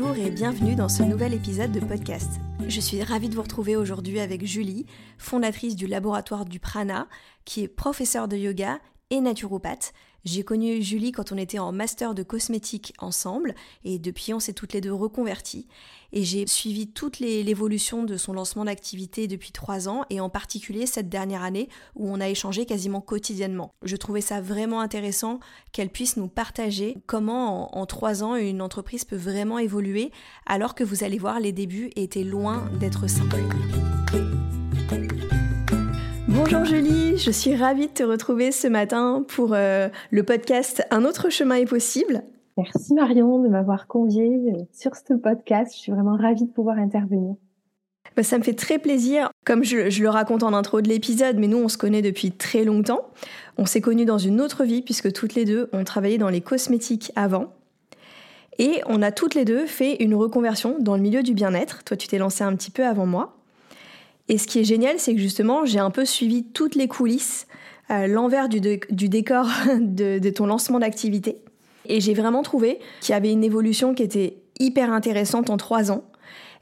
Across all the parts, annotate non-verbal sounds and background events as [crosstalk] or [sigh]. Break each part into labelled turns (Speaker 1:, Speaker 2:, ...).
Speaker 1: Bonjour et bienvenue dans ce nouvel épisode de podcast. Je suis ravie de vous retrouver aujourd'hui avec Julie, fondatrice du laboratoire du Prana, qui est professeure de yoga et naturopathe. J'ai connu Julie quand on était en master de cosmétique ensemble et depuis on s'est toutes les deux reconverties et j'ai suivi toute l'évolution de son lancement d'activité depuis trois ans et en particulier cette dernière année où on a échangé quasiment quotidiennement. Je trouvais ça vraiment intéressant qu'elle puisse nous partager comment en, trois ans une entreprise peut vraiment évoluer alors que vous allez voir les débuts étaient loin d'être simples. Bonjour Julie, je suis ravie de te retrouver ce matin pour euh, le podcast Un autre chemin est possible.
Speaker 2: Merci Marion de m'avoir conviée euh, sur ce podcast. Je suis vraiment ravie de pouvoir intervenir.
Speaker 1: Bah, ça me fait très plaisir. Comme je, le raconte en intro de l'épisode, mais nous on se connaît depuis très longtemps. On s'est connus dans une autre vie puisque toutes les deux on travaillait dans les cosmétiques avant. Et on a toutes les deux fait une reconversion dans le milieu du bien-être. Toi tu t'es lancée un petit peu avant moi. Et ce qui est génial, c'est que justement, j'ai un peu suivi toutes les coulisses, euh, l'envers du, décor [laughs] de ton lancement d'activité. Et j'ai vraiment trouvé qu'il y avait une évolution qui était hyper intéressante en trois ans.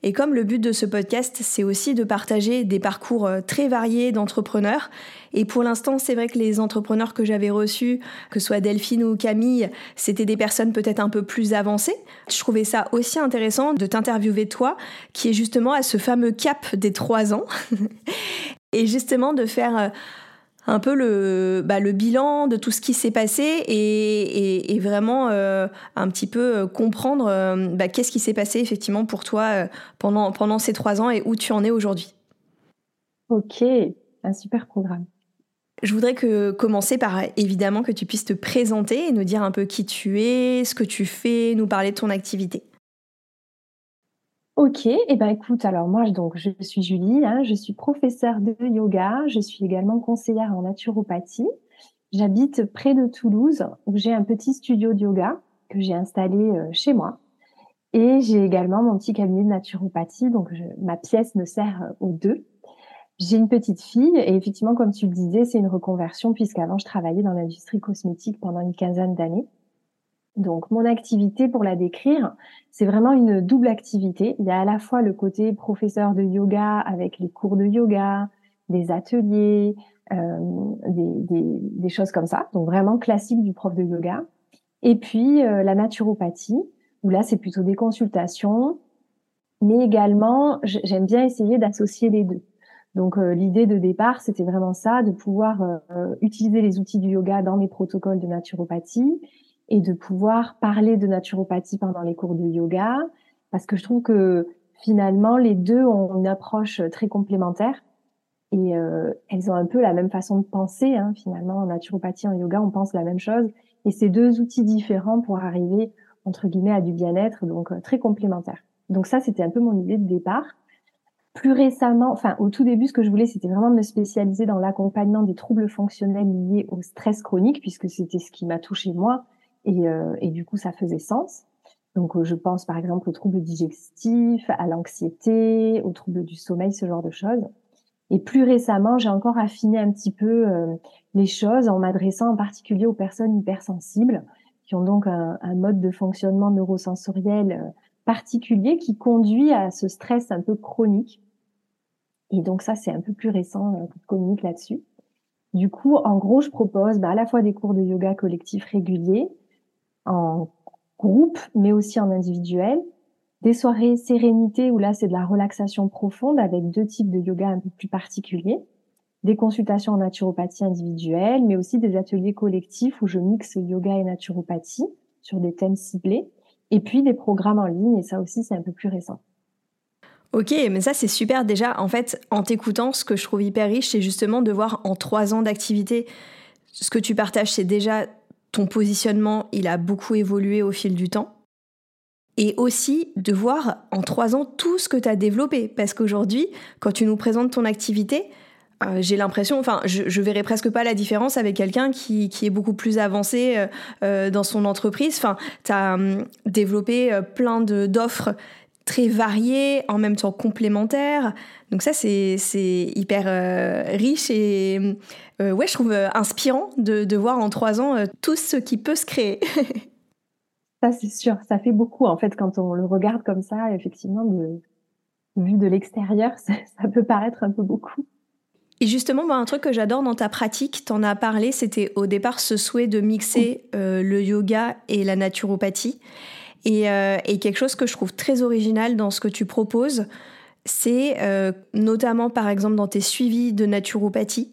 Speaker 1: Et comme le but de ce podcast, c'est aussi de partager des parcours euh, très variés d'entrepreneurs. Et pour l'instant, c'est vrai que les entrepreneurs que j'avais reçus, que ce soit Delphine ou Camille, c'était des personnes peut-être un peu plus avancées. Je trouvais ça aussi intéressant de t'interviewer toi, qui est justement à ce fameux cap des trois ans. [laughs] et justement de faire euh, un peu le, bah, le bilan de tout ce qui s'est passé et, et, vraiment euh, un petit peu euh, comprendre euh, bah, qu'est-ce qui s'est passé effectivement pour toi pendant, pendant ces trois ans et où tu en es aujourd'hui.
Speaker 2: Ok, un super programme.
Speaker 1: Je voudrais que commencer par évidemment que tu puisses te présenter et nous dire un peu qui tu es, ce que tu fais, nous parler de ton activité.
Speaker 2: Ok, et eh ben écoute, alors moi donc je suis Julie, hein, je suis professeure de yoga, je suis également conseillère en naturopathie. J'habite près de Toulouse où j'ai un petit studio de yoga que j'ai installé euh, chez moi. Et j'ai également mon petit cabinet de naturopathie, donc ma pièce me sert euh, aux deux. J'ai une petite fille et effectivement, comme tu le disais, c'est une reconversion puisqu'avant je travaillais dans l'industrie cosmétique pendant une quinzaine d'années. Donc, mon activité, pour la décrire, c'est vraiment une double activité. Il y a à la fois le côté professeur de yoga avec les cours de yoga, des ateliers, euh, des, choses comme ça. Donc, vraiment classique du prof de yoga. Et puis, euh, la naturopathie, où là, c'est plutôt des consultations. Mais également, j'aime bien essayer d'associer les deux. Donc, euh, l'idée de départ, c'était vraiment ça, de pouvoir utiliser les outils du yoga dans mes protocoles de naturopathie et de pouvoir parler de naturopathie pendant les cours de yoga, parce que je trouve que finalement les deux ont une approche très complémentaire et euh, elles ont un peu la même façon de penser. Hein, finalement, en naturopathie, en yoga, on pense la même chose, et c'est deux outils différents pour arriver entre guillemets à du bien-être, donc euh, très complémentaires. Donc ça, c'était un peu mon idée de départ. Plus récemment, enfin au tout début, ce que je voulais, c'était vraiment me spécialiser dans l'accompagnement des troubles fonctionnels liés au stress chronique, puisque c'était ce qui m'a touché moi et, euh, et du coup, ça faisait sens. Donc, euh, je pense par exemple aux troubles digestifs, à l'anxiété, aux troubles du sommeil, ce genre de choses. Et plus récemment, j'ai encore affiné un petit peu euh, les choses en m'adressant en particulier aux personnes hypersensibles qui ont donc un, un mode de fonctionnement neurosensoriel particulier qui conduit à ce stress un peu chronique. Et donc ça, c'est un peu plus récent euh, qu'on communique là-dessus. Du coup, en gros, je propose bah, à la fois des cours de yoga collectif réguliers, en groupe, mais aussi en individuel, des soirées sérénité où là, c'est de la relaxation profonde avec deux types de yoga un peu plus particuliers, des consultations en naturopathie individuelle, mais aussi des ateliers collectifs où je mixe yoga et naturopathie sur des thèmes ciblés, et puis des programmes en ligne, et ça aussi, c'est un peu plus récent.
Speaker 1: Ok, mais ça c'est super déjà. En fait, en t'écoutant, ce que je trouve hyper riche, c'est justement de voir en trois ans d'activité, ce que tu partages, c'est déjà ton positionnement, il a beaucoup évolué au fil du temps. Et aussi de voir en trois ans tout ce que tu as développé. Parce qu'aujourd'hui, quand tu nous présentes ton activité, euh, j'ai l'impression, enfin, je, je verrais presque pas la différence avec quelqu'un qui, qui, est beaucoup plus avancé euh, euh dans son entreprise. Enfin, tu as hum, développé plein d'offres très variés, en même temps complémentaires. Donc ça, c'est hyper euh, riche et euh, ouais, je trouve euh, inspirant de, de voir en trois ans tout ce qui peut se créer. [laughs]
Speaker 2: ça, c'est sûr, ça fait beaucoup en fait quand on le regarde comme ça, effectivement, de, vu de l'extérieur, ça, [laughs] ça, peut paraître un peu beaucoup.
Speaker 1: Et justement, bah, un truc que j'adore dans ta pratique, t'en as parlé, c'était au départ ce souhait de mixer le yoga et la naturopathie. Euh, et, quelque chose que je trouve très original dans ce que tu proposes, c'est euh, notamment par exemple dans tes suivis de naturopathie.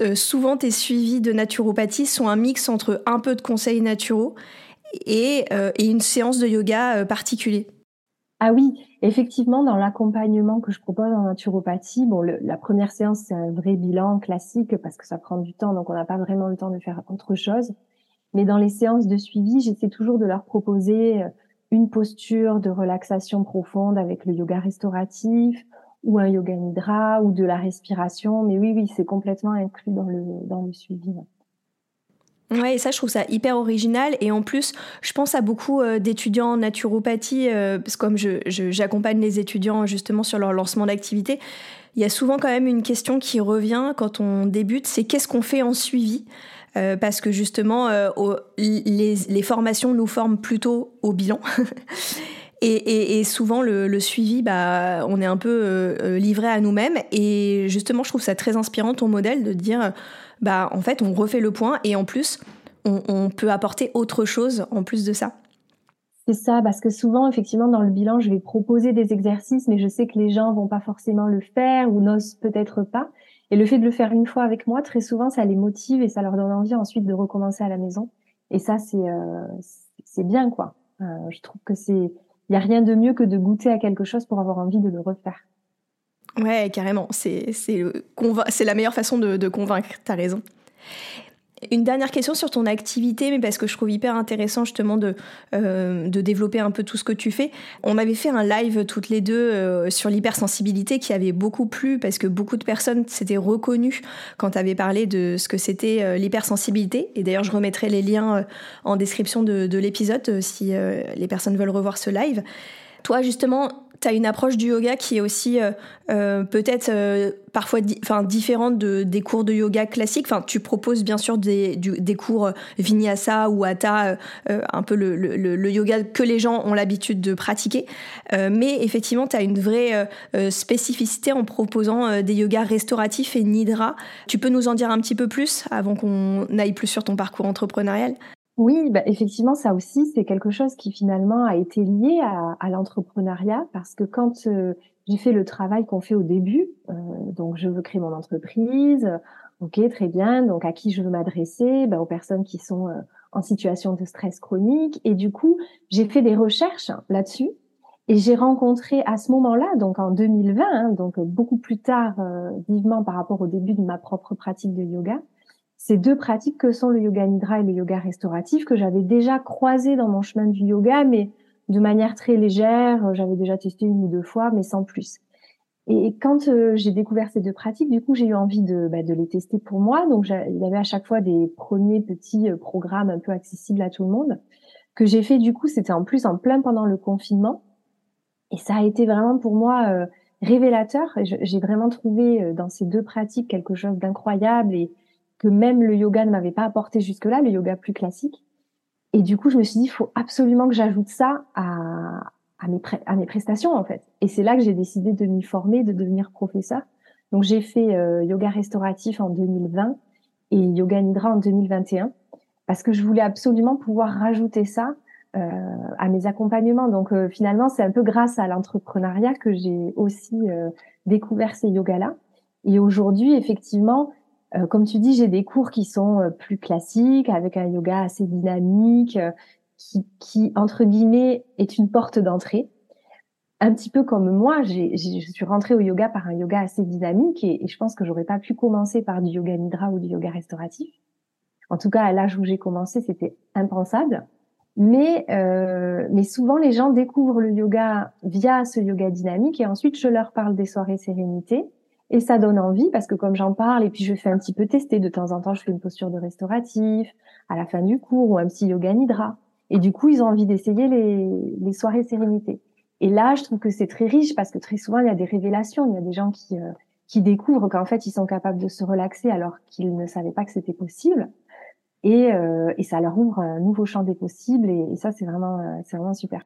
Speaker 1: Euh, souvent, tes suivis de naturopathie sont un mix entre un peu de conseils naturaux et, une séance de yoga particulier.
Speaker 2: Ah oui, effectivement, dans l'accompagnement que je propose en naturopathie, bon, la première séance, c'est un vrai bilan classique parce que ça prend du temps, donc on n'a pas vraiment le temps de faire autre chose. Mais dans les séances de suivi, j'essaie toujours de leur proposer euh, une posture de relaxation profonde avec le yoga restauratif ou un yoga nidra ou de la respiration. Mais oui, oui, c'est complètement inclus dans le, dans le suivi.
Speaker 1: Ouais, et ça, je trouve ça hyper original. Et en plus, je pense à beaucoup euh, d'étudiants en naturopathie, euh, parce que comme j'accompagne les étudiants justement sur leur lancement d'activité, il y a souvent quand même une question qui revient quand on débute, c'est qu'est-ce qu'on fait en suivi? Euh, parce que justement, euh, les, formations nous forment plutôt au bilan. [laughs] et, souvent, le, suivi, bah, on est un peu euh, livré à nous-mêmes. Et justement, je trouve ça très inspirant ton modèle de dire, bah, en fait, on refait le point et en plus, on, on peut apporter autre chose en plus de ça.
Speaker 2: C'est ça, parce que souvent, effectivement, dans le bilan, je vais proposer des exercices, mais je sais que les gens vont pas forcément le faire ou n'osent peut-être pas. Et le fait de le faire une fois avec moi, très souvent, ça les motive et ça leur donne envie ensuite de recommencer à la maison. Et ça, c'est euh, c'est bien, quoi. Euh, je trouve que c'est, il y a rien de mieux que de goûter à quelque chose pour avoir envie de le refaire.
Speaker 1: Ouais, carrément. C'est c'est la meilleure façon de, de convaincre. T'as raison. Une dernière question sur ton activité, mais parce que je trouve hyper intéressant justement de, euh, de développer un peu tout ce que tu fais. On avait fait un live toutes les deux euh, sur l'hypersensibilité qui avait beaucoup plu parce que beaucoup de personnes s'étaient reconnues quand tu avais parlé de ce que c'était euh, l'hypersensibilité. Et d'ailleurs, je remettrai les liens en description de, de l'épisode si les personnes veulent revoir ce live. Toi, justement, tu as une approche du yoga qui est aussi euh, euh, peut-être euh, parfois différente de, des cours de yoga classiques. Enfin, tu proposes bien sûr des, des cours vinyasa ou hatha, un peu le, le, le, yoga que les gens ont l'habitude de pratiquer. mais effectivement, tu as une vraie spécificité en proposant des yogas restauratifs et nidra. Tu peux nous en dire un petit peu plus avant qu'on aille plus sur ton parcours entrepreneurial?
Speaker 2: Oui, bah, effectivement, ça aussi, c'est quelque chose qui finalement a été lié à, à l'entrepreneuriat parce que quand euh, j'ai fait le travail qu'on fait au début, euh, donc je veux créer mon entreprise, ok, très bien, donc à qui je veux m'adresser bah, Aux personnes qui sont euh, en situation de stress chronique. Et du coup, j'ai fait des recherches là-dessus et j'ai rencontré à ce moment-là, donc en 2020, hein, donc beaucoup plus tard, vivement par rapport au début de ma propre pratique de yoga, ces deux pratiques que sont le yoga nidra et le yoga restauratif que j'avais déjà croisé dans mon chemin du yoga, mais de manière très légère. J'avais déjà testé une ou deux fois, mais sans plus. Et quand euh, j'ai découvert ces deux pratiques, du coup, j'ai eu envie de, bah, de les tester pour moi. Donc, il y avait à chaque fois des premiers petits euh, programmes un peu accessibles à tout le monde que j'ai fait. Du coup, c'était en plus en plein pendant le confinement, et ça a été vraiment pour moi euh, révélateur. J'ai vraiment trouvé dans ces deux pratiques quelque chose d'incroyable et que même le yoga ne m'avait pas apporté jusque-là, le yoga plus classique. Et du coup, je me suis dit, il faut absolument que j'ajoute ça à, à, mes à mes prestations, en fait. Et c'est là que j'ai décidé de m'y former, de devenir professeur, Donc j'ai fait yoga restauratif en 2020 et yoga nidra en 2021 parce que je voulais absolument pouvoir rajouter ça euh, à mes accompagnements. Donc euh, finalement, c'est un peu grâce à l'entrepreneuriat que j'ai aussi euh, découvert ces yogas-là. Et aujourd'hui, effectivement, comme tu dis, j'ai des cours qui sont plus classiques, avec un yoga assez dynamique, qui, qui, entre guillemets, est une porte d'entrée. Un petit peu comme moi, j'ai, je suis rentrée au yoga par un yoga assez dynamique et, et je pense que j'aurais pas pu commencer par du yoga nidra ou du yoga restauratif. En tout cas, à l'âge où j'ai commencé, c'était impensable. Mais, euh, mais souvent, les gens découvrent le yoga via ce yoga dynamique et ensuite, je leur parle des soirées sérénité. Et ça donne envie parce que comme j'en parle et puis je fais un petit peu tester de temps en temps, je fais une posture de restauratif à la fin du cours ou un petit yoga nidra. Et du coup, ils ont envie d'essayer les, les soirées sérénité. Et là, je trouve que c'est très riche parce que très souvent, il y a des révélations. Il y a des gens qui, euh, qui découvrent qu'en fait, ils sont capables de se relaxer alors qu'ils ne savaient pas que c'était possible et, euh, et ça leur ouvre un nouveau champ des possibles et, ça c'est vraiment euh, c'est vraiment super.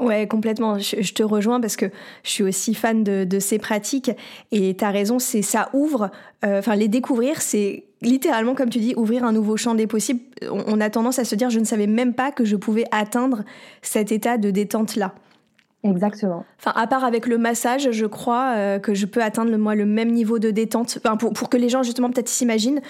Speaker 1: Ouais, complètement. Je, te rejoins parce que je suis aussi fan de, de ces pratiques et tu as raison, c'est ça ouvre, euh, enfin les découvrir, c'est littéralement comme tu dis, ouvrir un nouveau champ des possibles. On, on, a tendance à se dire, je ne savais même pas que je pouvais atteindre cet état de détente là.
Speaker 2: Exactement.
Speaker 1: Enfin, à part avec le massage, je crois euh, que je peux atteindre moi le même niveau de détente. Enfin, pour, pour que les gens justement peut-être s'imaginent,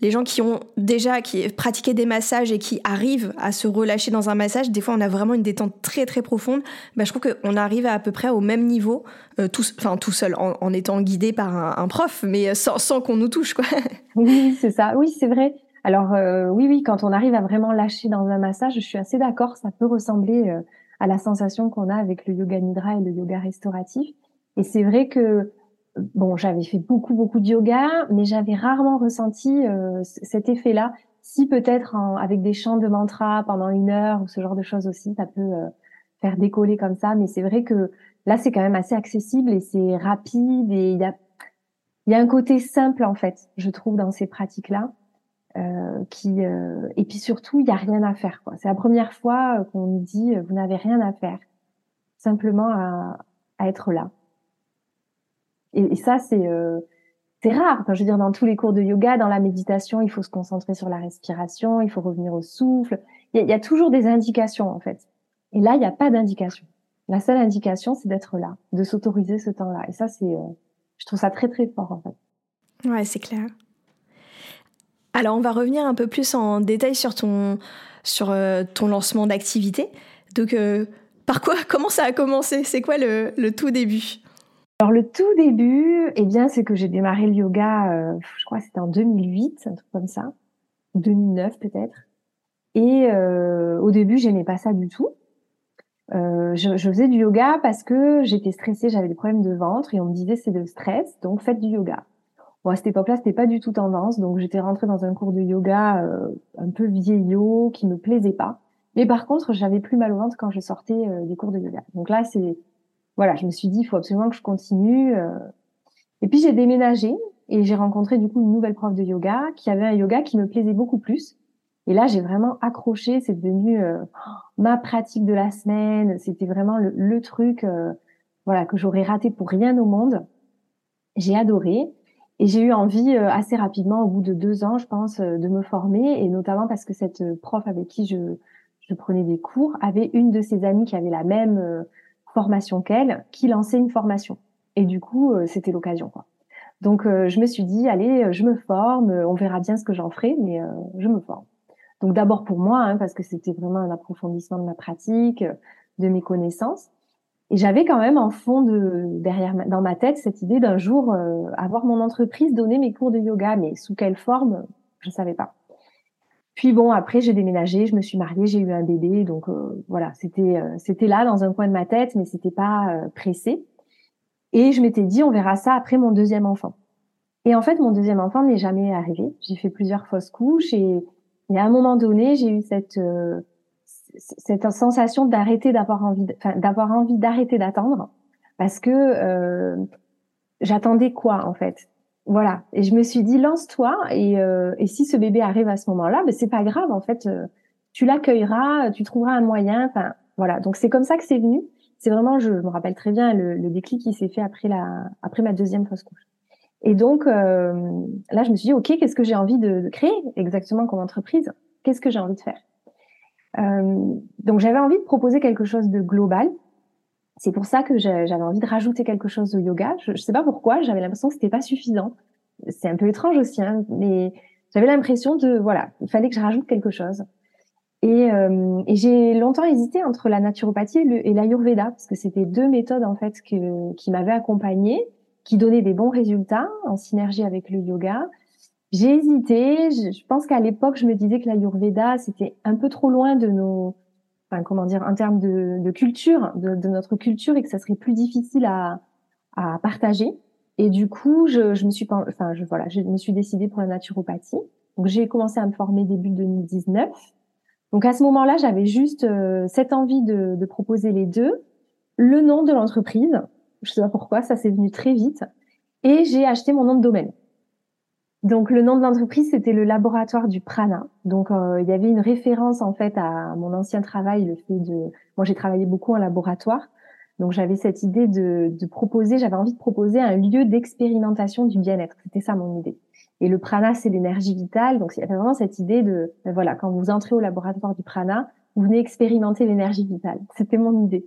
Speaker 1: les gens qui ont déjà qui pratiqué des massages et qui arrivent à se relâcher dans un massage, des fois on a vraiment une détente très très profonde. Bah, je trouve qu'on arrive à, peu près au même niveau, euh, tout, enfin tout seul, en, étant guidé par un, prof, mais sans, sans qu'on nous touche, quoi. [laughs]
Speaker 2: Oui, c'est ça. Oui, c'est vrai. Alors euh, oui, oui, quand on arrive à vraiment lâcher dans un massage, je suis assez d'accord. Ça peut ressembler euh, à la sensation qu'on a avec le yoga nidra et le yoga restauratif. Et c'est vrai que bon, j'avais fait beaucoup, beaucoup de yoga, mais j'avais rarement ressenti euh, cet effet-là. Si peut-être avec des chants de mantra pendant une heure ou ce genre de choses aussi, ça peut euh, faire décoller comme ça. Mais c'est vrai que là, c'est quand même assez accessible et c'est rapide et il y a, y a un côté simple en fait, je trouve, dans ces pratiques-là. Euh, qui euh, et puis surtout il y a rien à faire. C'est la première fois qu'on nous dit vous n'avez rien à faire, simplement à, à être là. Et, ça, c'est euh, c'est rare. Enfin, je veux dire, dans tous les cours de yoga, dans la méditation, il faut se concentrer sur la respiration, il faut revenir au souffle. Il y a, toujours des indications, en fait. Et là, il n'y a pas d'indication. La seule indication, c'est d'être là, de s'autoriser ce temps-là. Et ça, c'est, euh, je trouve ça très, très fort, en fait.
Speaker 1: Ouais, c'est clair. Alors, on va revenir un peu plus en détail sur ton, sur, euh, ton lancement d'activité. Donc, par quoi, comment ça a commencé? C'est quoi le, le tout début?
Speaker 2: Alors le tout début, eh bien, c'est que j'ai démarré le yoga, euh, je crois que c'était en 2008, un truc comme ça, 2009 peut-être. Et euh, au début, j'aimais pas ça du tout. Euh, je, faisais du yoga parce que j'étais stressée, j'avais des problèmes de ventre et on me disait c'est de stress, donc faites du yoga. Bon, à cette époque-là, c'était pas du tout tendance, donc j'étais rentrée dans un cours de yoga euh, un peu vieillot, qui me plaisait pas. Mais par contre, j'avais plus mal au ventre quand je sortais euh, des cours de yoga. Donc là, c'est voilà, je me suis dit, il faut absolument que je continue. Euh. Et puis j'ai déménagé et j'ai rencontré du coup une nouvelle prof de yoga qui avait un yoga qui me plaisait beaucoup plus. Et là, j'ai vraiment accroché. C'est devenu euh, ma pratique de la semaine. C'était vraiment le, truc, euh, voilà, que j'aurais raté pour rien au monde. J'ai adoré et j'ai eu envie assez rapidement, au bout de deux ans, je pense, de me former et notamment parce que cette prof avec qui je, je prenais des cours avait une de ses amies qui avait la même formation qu'elle, qui lançait une formation. Et du coup, euh, c'était l'occasion. Quoi. Donc, euh, je me suis dit, allez, euh, je me forme, on verra bien ce que j'en ferai, mais je me forme. Donc, d'abord pour moi, hein, parce que c'était vraiment un approfondissement de ma pratique, de mes connaissances. Et j'avais quand même en fond de derrière dans ma tête cette idée d'un jour avoir mon entreprise, donner mes cours de yoga, mais sous quelle forme, je ne savais pas. Puis bon, après j'ai déménagé, je me suis mariée, j'ai eu un bébé, donc euh, voilà, c'était euh, c'était là dans un coin de ma tête, mais c'était pas euh, pressé. Et je m'étais dit, on verra ça après mon deuxième enfant. Et en fait, mon deuxième enfant n'est jamais arrivé. J'ai fait plusieurs fausses couches et, et à un moment donné, j'ai eu cette cette sensation d'arrêter d'avoir envie, d'avoir envie d'arrêter d'attendre, parce que j'attendais quoi en fait? Voilà. Et je me suis dit, lance-toi. Et, euh, et, si ce bébé arrive à ce moment-là, ben c'est pas grave. En fait, euh, tu l'accueilleras, tu trouveras un moyen. Enfin, voilà. Donc c'est comme ça que c'est venu. c'est vraiment, je me rappelle très bien, le, le déclic qui s'est fait après la, après ma deuxième fausse couche. Et donc euh, là, je me suis dit, ok, qu'est-ce que j'ai envie de, de, créer exactement comme entreprise? Qu'est-ce que j'ai envie de faire? Euh, Donc j'avais envie de proposer quelque chose de global. C'est pour ça que j'avais envie de rajouter quelque chose au yoga. Je, ne sais pas pourquoi, j'avais l'impression que c'était pas suffisant. C'est un peu étrange aussi, hein, mais j'avais l'impression de voilà, il fallait que je rajoute quelque chose. Et, euh, et j'ai longtemps hésité entre la naturopathie et l'ayurveda parce que c'était deux méthodes en fait qui m'avaient accompagnée, qui donnaient des bons résultats en synergie avec le yoga. J'ai hésité. Je, pense qu'à l'époque, je me disais que l'ayurveda c'était un peu trop loin de nos, enfin comment dire, en termes de, culture, de, de, notre culture, et que ça serait plus difficile à, à partager. Et du coup, je, je me suis, enfin, je, voilà, je me suis décidée pour la naturopathie. Donc, j'ai commencé à me former début 2019. Donc, à ce moment-là, j'avais juste euh, cette envie de, de, proposer les deux. Le nom de l'entreprise, je sais pas pourquoi, ça s'est venu très vite. Et j'ai acheté mon nom de domaine. Donc, le nom de l'entreprise, c'était le laboratoire du prana. Donc, euh, il y avait une référence, en fait, à mon ancien travail, le fait de... Moi, j'ai travaillé beaucoup en laboratoire. Donc j'avais cette idée de, de proposer, j'avais envie de proposer un lieu d'expérimentation du bien-être. C'était ça mon idée. Et le prana, c'est l'énergie vitale. Donc il y avait vraiment cette idée de, ben voilà, quand vous entrez au laboratoire du prana, vous venez expérimenter l'énergie vitale. C'était mon idée.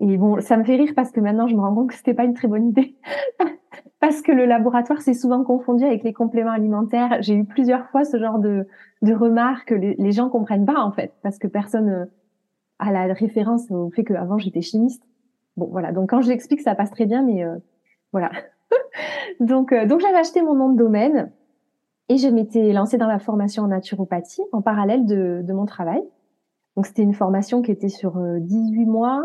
Speaker 2: Et bon, ça me fait rire parce que maintenant je me rends compte que c'était pas une très bonne idée. [laughs] parce que le laboratoire c'est souvent confondu avec les compléments alimentaires. J'ai eu plusieurs fois ce genre de, de remarques. Les, les gens comprennent pas en fait parce que personne euh, a la référence au fait qu'avant j'étais chimiste. Bon, voilà. Donc, quand je l'explique, ça passe très bien, mais euh, voilà. [laughs] donc, euh, donc j'avais acheté mon nom de domaine et je m'étais lancée dans la formation en naturopathie en parallèle de, de mon travail. Donc, c'était une formation qui était sur 18 euh, mois.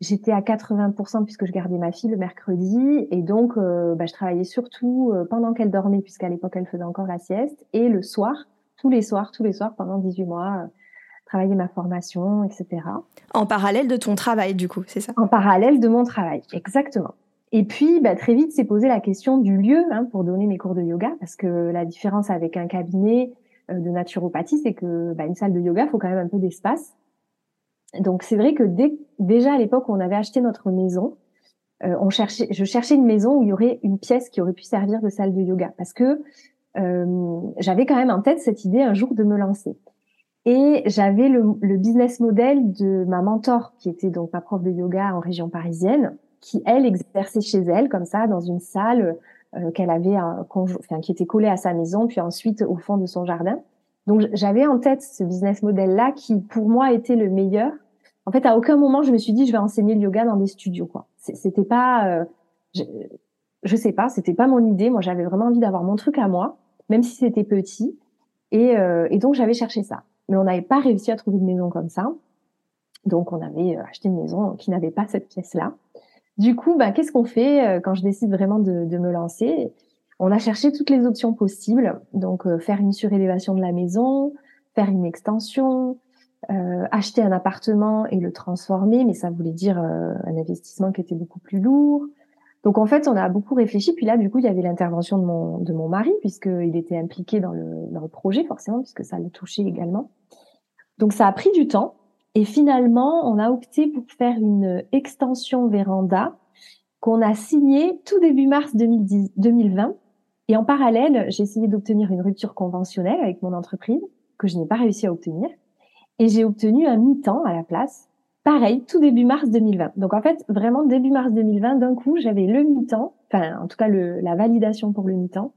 Speaker 2: J'étais à 80% puisque je gardais ma fille le mercredi et donc bah, je travaillais surtout pendant qu'elle dormait puisqu'à l'époque elle faisait encore la sieste et le soir, tous les soirs, tous les soirs pendant 18 mois travailler ma formation, etc.
Speaker 1: En parallèle de ton travail, du coup, c'est ça?
Speaker 2: En parallèle de mon travail, exactement. Et puis, bah, très vite, s'est posé la question du lieu hein, pour donner mes cours de yoga, parce que la différence avec un cabinet euh, de naturopathie, c'est que bah, une salle de yoga, faut quand même un peu d'espace. Donc, c'est vrai que dès, déjà à l'époque où on avait acheté notre maison, euh, on cherchait, je cherchais une maison où il y aurait une pièce qui aurait pu servir de salle de yoga, parce que euh, j'avais quand même en tête cette idée un jour de me lancer. Et j'avais le, le, business model de ma mentor, qui était donc ma prof de yoga en région parisienne, qui elle exerçait chez elle comme ça dans une salle euh, qu'elle avait, enfin, qui était collée à sa maison, puis ensuite au fond de son jardin. Donc j'avais en tête ce business model là qui pour moi était le meilleur. En fait, à aucun moment je me suis dit je vais enseigner le yoga dans des studios quoi. C'était pas, euh, je, je sais pas, c'était pas mon idée. Moi j'avais vraiment envie d'avoir mon truc à moi, même si c'était petit. Et, euh, et donc j'avais cherché ça mais on n'avait pas réussi à trouver une maison comme ça. Donc, on avait euh, acheté une maison qui n'avait pas cette pièce-là. Du coup, bah, qu'est-ce qu'on fait euh, quand je décide vraiment de, de, me lancer? On a cherché toutes les options possibles. Donc, euh, faire une surélévation de la maison, faire une extension, euh, acheter un appartement et le transformer, mais ça voulait dire un investissement qui était beaucoup plus lourd. Donc en fait, on a beaucoup réfléchi. Puis là, du coup, il y avait l'intervention de mon, de mon mari, puisqu'il était impliqué dans le, dans le projet, forcément, puisque ça le touchait également. Donc ça a pris du temps. Et finalement, on a opté pour faire une extension véranda qu'on a signée tout début mars 2010, 2020. Et en parallèle, j'ai essayé d'obtenir une rupture conventionnelle avec mon entreprise que je n'ai pas réussi à obtenir. Et j'ai obtenu un mi-temps à la place. Pareil, tout début mars 2020. Donc en fait, vraiment début mars 2020, d'un coup, j'avais le mi-temps, enfin en tout cas le, la validation pour le mi-temps,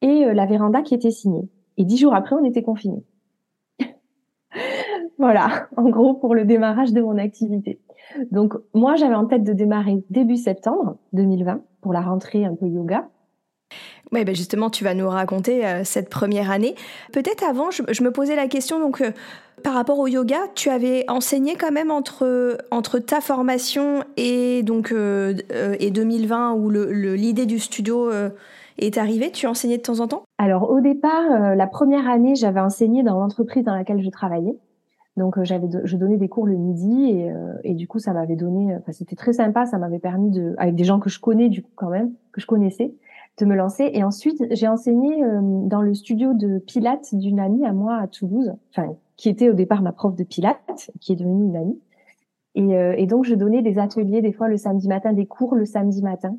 Speaker 2: et euh, la véranda qui était signée. Et dix jours après, on était confinés. [laughs] Voilà, en gros, pour le démarrage de mon activité. Donc, moi, j'avais en tête de démarrer début septembre 2020 pour la rentrée un peu yoga.
Speaker 1: Oui, ben justement, tu vas nous raconter euh, cette première année. Peut-être avant, je, me posais la question, donc, euh, par rapport au yoga, tu avais enseigné quand même entre, entre ta formation et, donc, euh, et 2020, où l'idée du studio est arrivée. Tu enseignais de temps en temps?
Speaker 2: Alors, au départ, la première année, j'avais enseigné dans l'entreprise dans laquelle je travaillais. Donc euh, j'avais, je donnais des cours le midi et, euh, et du coup ça m'avait donné, enfin c'était très sympa, ça m'avait permis de, avec des gens que je connais du coup quand même, que je connaissais, de me lancer. Et ensuite j'ai enseigné euh, dans le studio de Pilates d'une amie à moi à Toulouse, enfin qui était au départ ma prof de Pilates, qui est devenue une amie. Et, donc, je donnais des ateliers des fois le samedi matin, des cours le samedi matin,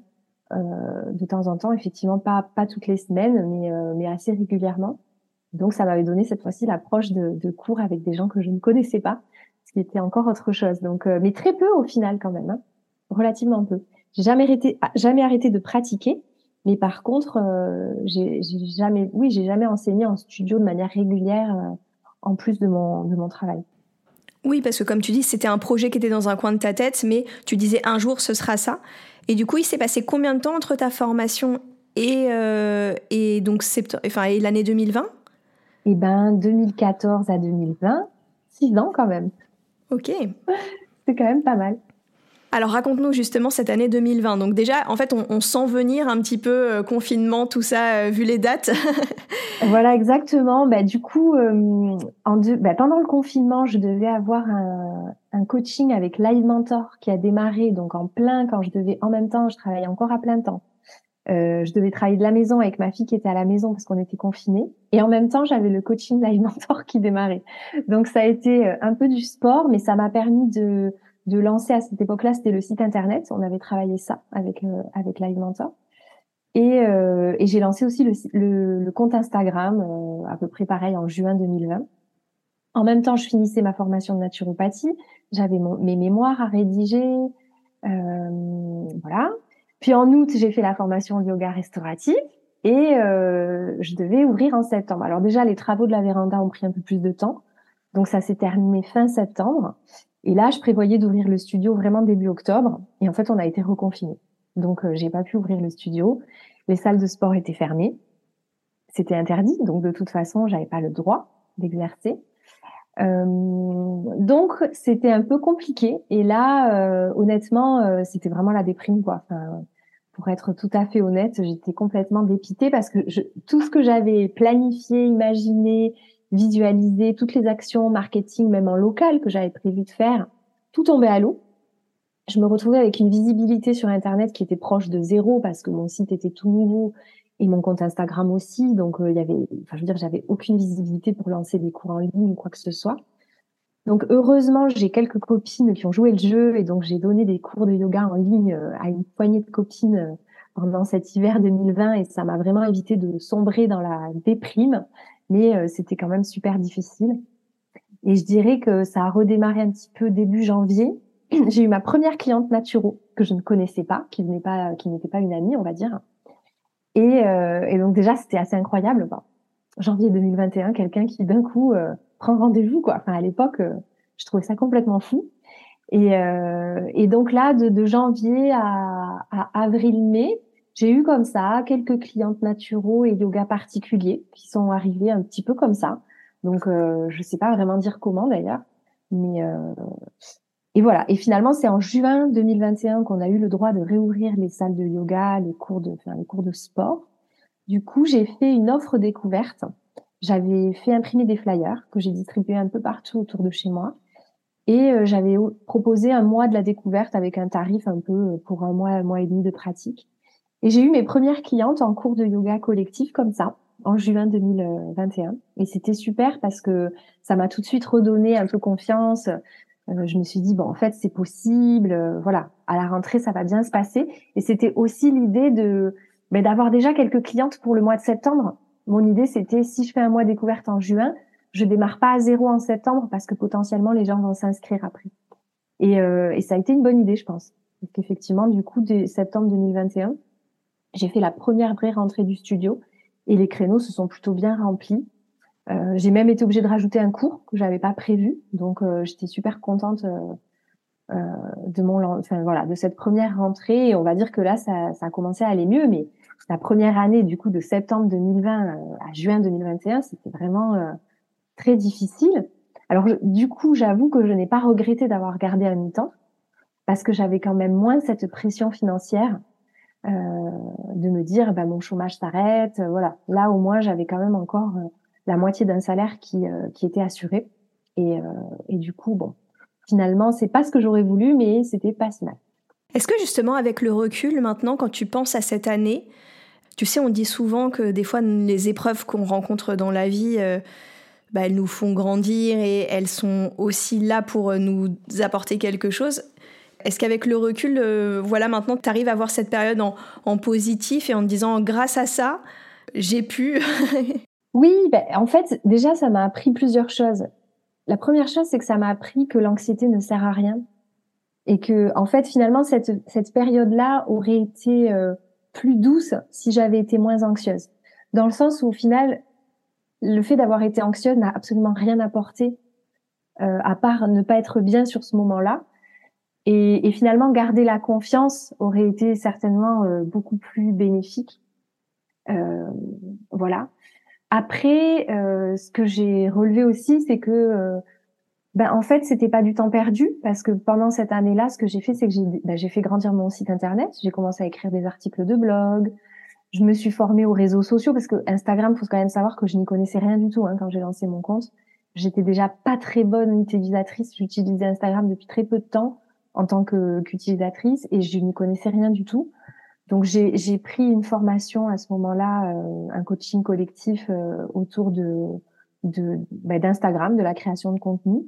Speaker 2: de temps en temps, effectivement, pas pas toutes les semaines, mais mais assez régulièrement. Donc, ça m'avait donné cette fois-ci l'approche de, de cours avec des gens que je ne connaissais pas, ce qui était encore autre chose. Donc, mais très peu au final quand même, hein. relativement peu. J'ai jamais arrêté, jamais arrêté de pratiquer, mais par contre, euh, j'ai jamais, oui, j'ai jamais enseigné en studio de manière régulière euh, en plus de mon de mon travail.
Speaker 1: Oui, parce que comme tu dis, c'était un projet qui était dans un coin de ta tête, mais tu disais un jour ce sera ça. Et du coup, il s'est passé combien de temps entre ta formation et, euh, et donc enfin, et l'année 2020
Speaker 2: Eh ben, 2014 à 2020, six ans quand même.
Speaker 1: Ok. [laughs]
Speaker 2: C'est quand même pas mal.
Speaker 1: Alors raconte-nous justement cette année 2020. Donc déjà, en fait, on, sent venir un petit peu euh, confinement, tout ça, euh, vu les dates. [laughs]
Speaker 2: voilà, exactement. Bah, du coup, euh, en bah, pendant le confinement, je devais avoir un, un, coaching avec Live Mentor qui a démarré donc en plein quand je devais, en même temps, je travaillais encore à plein temps. je devais travailler de la maison avec ma fille qui était à la maison parce qu'on était confinés. Et en même temps, j'avais le coaching Live Mentor [laughs] qui démarrait. Donc ça a été un peu du sport, mais ça m'a permis de de lancer à cette époque-là, c'était le site internet. On avait travaillé ça avec euh, avec Live Mentor. Et, euh, et j'ai lancé aussi le, le, le compte Instagram euh, à peu près pareil en juin 2020. En même temps, je finissais ma formation de naturopathie. J'avais mes mémoires à rédiger. Euh, voilà. Puis en août, j'ai fait la formation yoga restauratif et euh, je devais ouvrir en septembre. Alors déjà, les travaux de la véranda ont pris un peu plus de temps. Donc ça s'est terminé fin septembre. Et là, je prévoyais d'ouvrir le studio vraiment début octobre. Et en fait, on a été reconfiné. Donc, euh, j'ai pas pu ouvrir le studio. Les salles de sport étaient fermées. C'était interdit. Donc, de toute façon, j'avais pas le droit d'exercer. Euh, donc, c'était un peu compliqué. Et là, euh, honnêtement, euh, c'était vraiment la déprime, quoi. Enfin, pour être tout à fait honnête, j'étais complètement dépitée parce que je, tout ce que j'avais planifié, imaginé, visualiser toutes les actions marketing, même en local, que j'avais prévu de faire, tout tombait à l'eau. Je me retrouvais avec une visibilité sur Internet qui était proche de zéro parce que mon site était tout nouveau et mon compte Instagram aussi. Donc, euh, il y avait, enfin, je veux dire, j'avais aucune visibilité pour lancer des cours en ligne ou quoi que ce soit. Donc, heureusement, j'ai quelques copines qui ont joué le jeu et donc j'ai donné des cours de yoga en ligne euh, à une poignée de copines euh, pendant cet hiver 2020 et ça m'a vraiment évité de sombrer dans la déprime mais euh, c'était quand même super difficile. Et je dirais que ça a redémarré un petit peu début janvier. [clears throat] J'ai eu ma première cliente naturo que je ne connaissais pas, qui venait pas, qui n'était pas une amie, on va dire. Et, euh, et donc déjà c'était assez incroyable. janvier 2021, quelqu'un qui d'un coup euh, prend rendez-vous quoi. Enfin à l'époque, je trouvais ça complètement fou. Et, et donc là, de, de janvier à, à avril-mai, j'ai eu comme ça quelques clientes naturaux et yoga particuliers qui sont arrivés un petit peu comme ça. Donc, euh, je sais pas vraiment dire comment d'ailleurs, mais euh, et voilà. Et finalement, c'est en juin 2021 qu'on a eu le droit de réouvrir les salles de yoga, les cours de, enfin, les cours de sport. Du coup, j'ai fait une offre découverte. J'avais fait imprimer des flyers que j'ai distribués un peu partout autour de chez moi. Et euh, j'avais proposé un mois de la découverte avec un tarif un peu pour un mois, un mois et demi de pratique. Et j'ai eu mes premières clientes en cours de yoga collectif comme ça, en juin 2021. Et c'était super parce que ça m'a tout de suite redonné un peu confiance. Euh, je me suis dit, bon, en fait, c'est possible. Euh, voilà, à la rentrée, ça va bien se passer. Et c'était aussi l'idée de ben, d'avoir déjà quelques clientes pour le mois de septembre. Mon idée, c'était si je fais un mois découverte en juin, je démarre pas à zéro en septembre parce que potentiellement les gens vont s'inscrire après. Et, euh, et ça a été une bonne idée, je pense. Parce qu'effectivement, du coup, dès septembre 2021, j'ai fait la première vraie rentrée du studio et les créneaux se sont plutôt bien remplis. Euh, j'ai même été obligée de rajouter un cours que j'avais pas prévu, donc euh, j'étais super contente euh, euh, de mon, enfin voilà, de cette première rentrée. On va dire que là, ça, ça a commencé à aller mieux, mais la première année, du coup, de septembre 2020 euh, à juin 2021, c'était vraiment euh, très difficile. Alors du coup, j'avoue que je n'ai pas regretté d'avoir gardé un mi-temps parce que j'avais quand même moins cette pression financière euh, de me dire bah, mon chômage s'arrête. Euh, voilà, là au moins j'avais quand même encore euh, la moitié d'un salaire qui, qui était assuré. Et, et du coup, bon, finalement, c'est pas ce que j'aurais voulu, mais c'était pas si mal.
Speaker 1: Est-ce que justement, avec le recul maintenant, quand tu penses à cette année, tu sais, on dit souvent que des fois, les épreuves qu'on rencontre dans la vie, bah, elles nous font grandir et elles sont aussi là pour nous apporter quelque chose. Est-ce qu'avec le recul, euh, voilà, maintenant tu arrives à voir cette période en, positif et en te disant grâce à ça, j'ai pu. [laughs]
Speaker 2: oui, ben, en fait, déjà, ça m'a appris plusieurs choses. La première chose, c'est que ça m'a appris que l'anxiété ne sert à rien et que, en fait, finalement, cette, cette période-là aurait été euh, plus douce si j'avais été moins anxieuse. Dans le sens où, au final, le fait d'avoir été anxieuse n'a absolument rien apporté, euh, à part ne pas être bien sur ce moment-là. Et, et, finalement, garder la confiance aurait été certainement euh, beaucoup plus bénéfique. Euh, voilà. Après, euh, ce que j'ai relevé aussi, c'est que, euh, ben en fait, c'était pas du temps perdu parce que pendant cette année-là, ce que j'ai fait, c'est que j'ai ben, fait grandir mon site internet. J'ai commencé à écrire des articles de blog. Je me suis formée aux réseaux sociaux parce que Instagram, faut quand même savoir que je n'y connaissais rien du tout hein, quand j'ai lancé mon compte. J'étais déjà pas très bonne utilisatrice. J'utilisais Instagram depuis très peu de temps en tant qu'utilisatrice et je n'y connaissais rien du tout. Donc j'ai pris une formation à ce moment-là, euh, un coaching collectif euh, autour de bah, d'Instagram, de, de la création de contenu.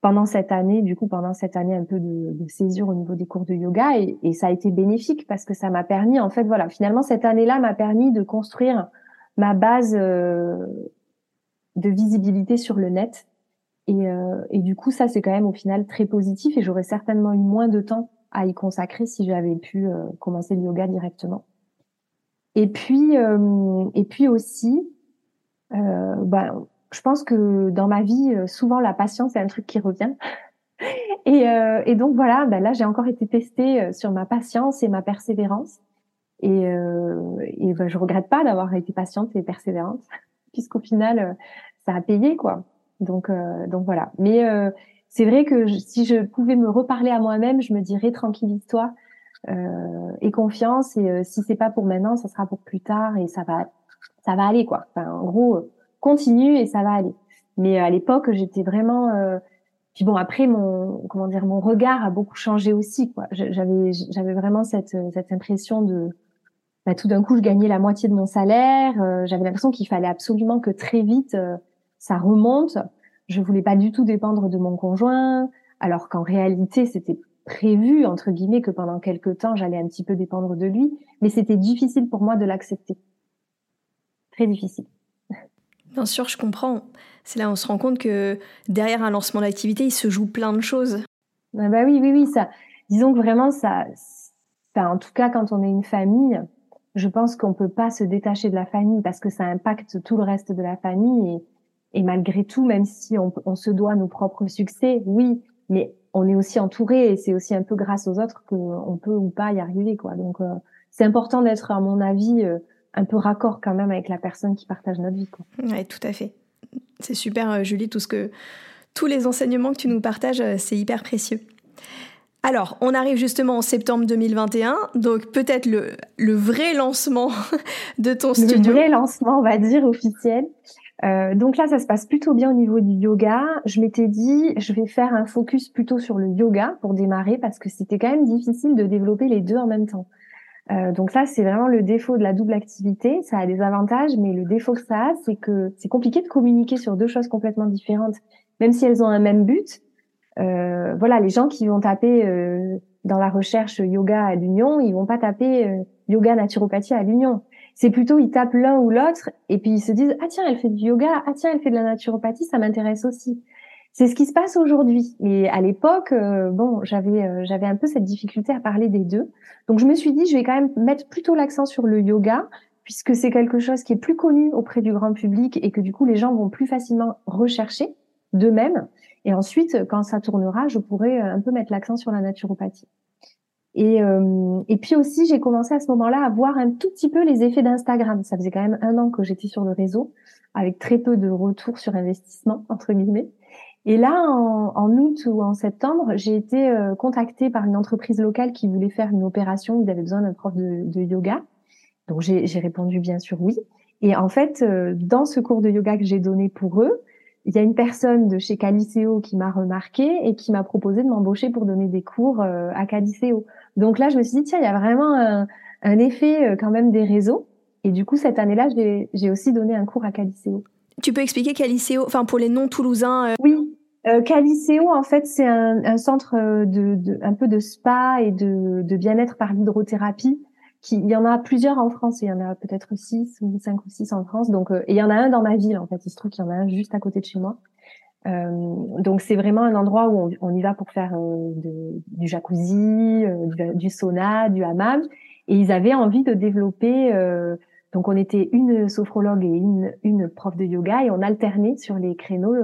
Speaker 2: Pendant cette année, du coup, pendant cette année un peu de, de césure au niveau des cours de yoga, et, et ça a été bénéfique parce que ça m'a permis, en fait, voilà, finalement cette année-là m'a permis de construire ma base euh, de visibilité sur le net et, euh, et du coup, ça, c'est quand même au final très positif et j'aurais certainement eu moins de temps à y consacrer si j'avais pu euh, commencer le yoga directement. Et puis, euh, et puis aussi, euh, bah, je pense que dans ma vie, souvent la patience est un truc qui revient. [laughs] et, et donc voilà, bah, là, j'ai encore été testée sur ma patience et ma persévérance. Et, et bah, je regrette pas d'avoir été patiente et persévérante, [laughs] puisqu'au final, ça a payé quoi. Donc, euh, donc voilà. Mais euh, c'est vrai que si je pouvais me reparler à moi-même, je me dirais tranquillise-toi euh, et confiance. Et si c'est pas pour maintenant, ça sera pour plus tard et ça va, ça va aller quoi. Enfin, en gros, continue et ça va aller. Mais à l'époque, j'étais vraiment. puis bon, après mon, comment dire, mon regard a beaucoup changé aussi quoi. J'avais, j'avais vraiment cette cette impression de bah, tout d'un coup, je gagnais la moitié de mon salaire. J'avais l'impression qu'il fallait absolument que très vite ça remonte. Je voulais pas du tout dépendre de mon conjoint, alors qu'en réalité, c'était prévu, entre guillemets, que pendant quelques temps, j'allais un petit peu dépendre de lui, mais c'était difficile pour moi de l'accepter. Très difficile.
Speaker 1: Bien sûr, je comprends. C'est là où on se rend compte que derrière un lancement d'activité, il se joue plein de choses.
Speaker 2: Ah bah oui, oui, oui, ça. Disons que vraiment, ça, en tout cas, quand on est une famille, je pense qu'on peut pas se détacher de la famille parce que ça impacte tout le reste de la famille et, et malgré tout, même si on, on, se doit nos propres succès, oui, mais on est aussi entouré et c'est aussi un peu grâce aux autres qu'on peut ou pas y arriver, quoi. Donc, euh, c'est important d'être, à mon avis, euh, un peu raccord quand même avec la personne qui partage notre vie, quoi.
Speaker 1: Ouais, tout à fait. C'est super, euh, Julie, tout ce que, tous les enseignements que tu nous partages, c'est hyper précieux. Alors, on arrive justement en septembre 2021, donc peut-être le, le vrai lancement [laughs] de ton studio.
Speaker 2: Le vrai lancement, on va dire, officiel. Euh, donc là, ça se passe plutôt bien au niveau du yoga. Je m'étais dit, je vais faire un focus plutôt sur le yoga pour démarrer parce que c'était quand même difficile de développer les deux en même temps. Euh, donc ça, c'est vraiment le défaut de la double activité. Ça a des avantages, mais le défaut que ça a, c'est que c'est compliqué de communiquer sur deux choses complètement différentes, même si elles ont un même but. Euh, voilà, les gens qui vont taper euh, dans la recherche yoga à l'union, ils vont pas taper euh, yoga naturopathie à l'union c'est plutôt ils tapent l'un ou l'autre et puis ils se disent ah tiens elle fait du yoga. Ah tiens elle fait de la naturopathie. Ça m'intéresse aussi c'est ce qui se passe aujourd'hui. Et à l'époque euh, bon j'avais euh, j'avais un peu cette difficulté à parler des deux. Donc je me suis dit je vais quand même mettre plutôt l'accent sur le yoga puisque c'est quelque chose qui est plus connu auprès du grand public et que du coup les gens vont plus facilement rechercher d'eux-mêmes. Et ensuite quand ça tournera je pourrai euh, un peu mettre l'accent sur la naturopathie et, euh, et puis aussi, j'ai commencé à ce moment-là à voir un tout petit peu les effets d'Instagram. Ça faisait quand même un an que j'étais sur le réseau, avec très peu de retours sur investissement, entre guillemets. Et là, en, en août ou en septembre, j'ai été euh, contactée par une entreprise locale qui voulait faire une opération. Ils avaient besoin d'un prof de, de, yoga. Donc, j'ai répondu bien sûr oui. Et en fait, euh, dans ce cours de yoga que j'ai donné pour eux, il y a une personne de chez Caliceo qui m'a remarqué et qui m'a proposé de m'embaucher pour donner des cours à Caliceo. Donc là, je me suis dit, tiens, il y a vraiment un, effet euh, quand même des réseaux. Et du coup, cette année-là, j'ai aussi donné un cours à Caliceo.
Speaker 1: Tu peux expliquer Caliceo, enfin pour les non-toulousains
Speaker 2: Oui, Caliceo, en fait, c'est un, centre de, un peu de spa et de, de bien-être par l'hydrothérapie il y en a plusieurs en France. Il y en a peut-être six ou cinq ou six en France. Donc, euh, et il y en a un dans ma ville en fait. Il se trouve qu'il y en a un juste à côté de chez moi. Euh, donc c'est vraiment un endroit où on, y va pour faire euh, du jacuzzi, du, sauna, du hammam. Et ils avaient envie de développer. donc on était une sophrologue et une, une prof de yoga et on alternait sur les créneaux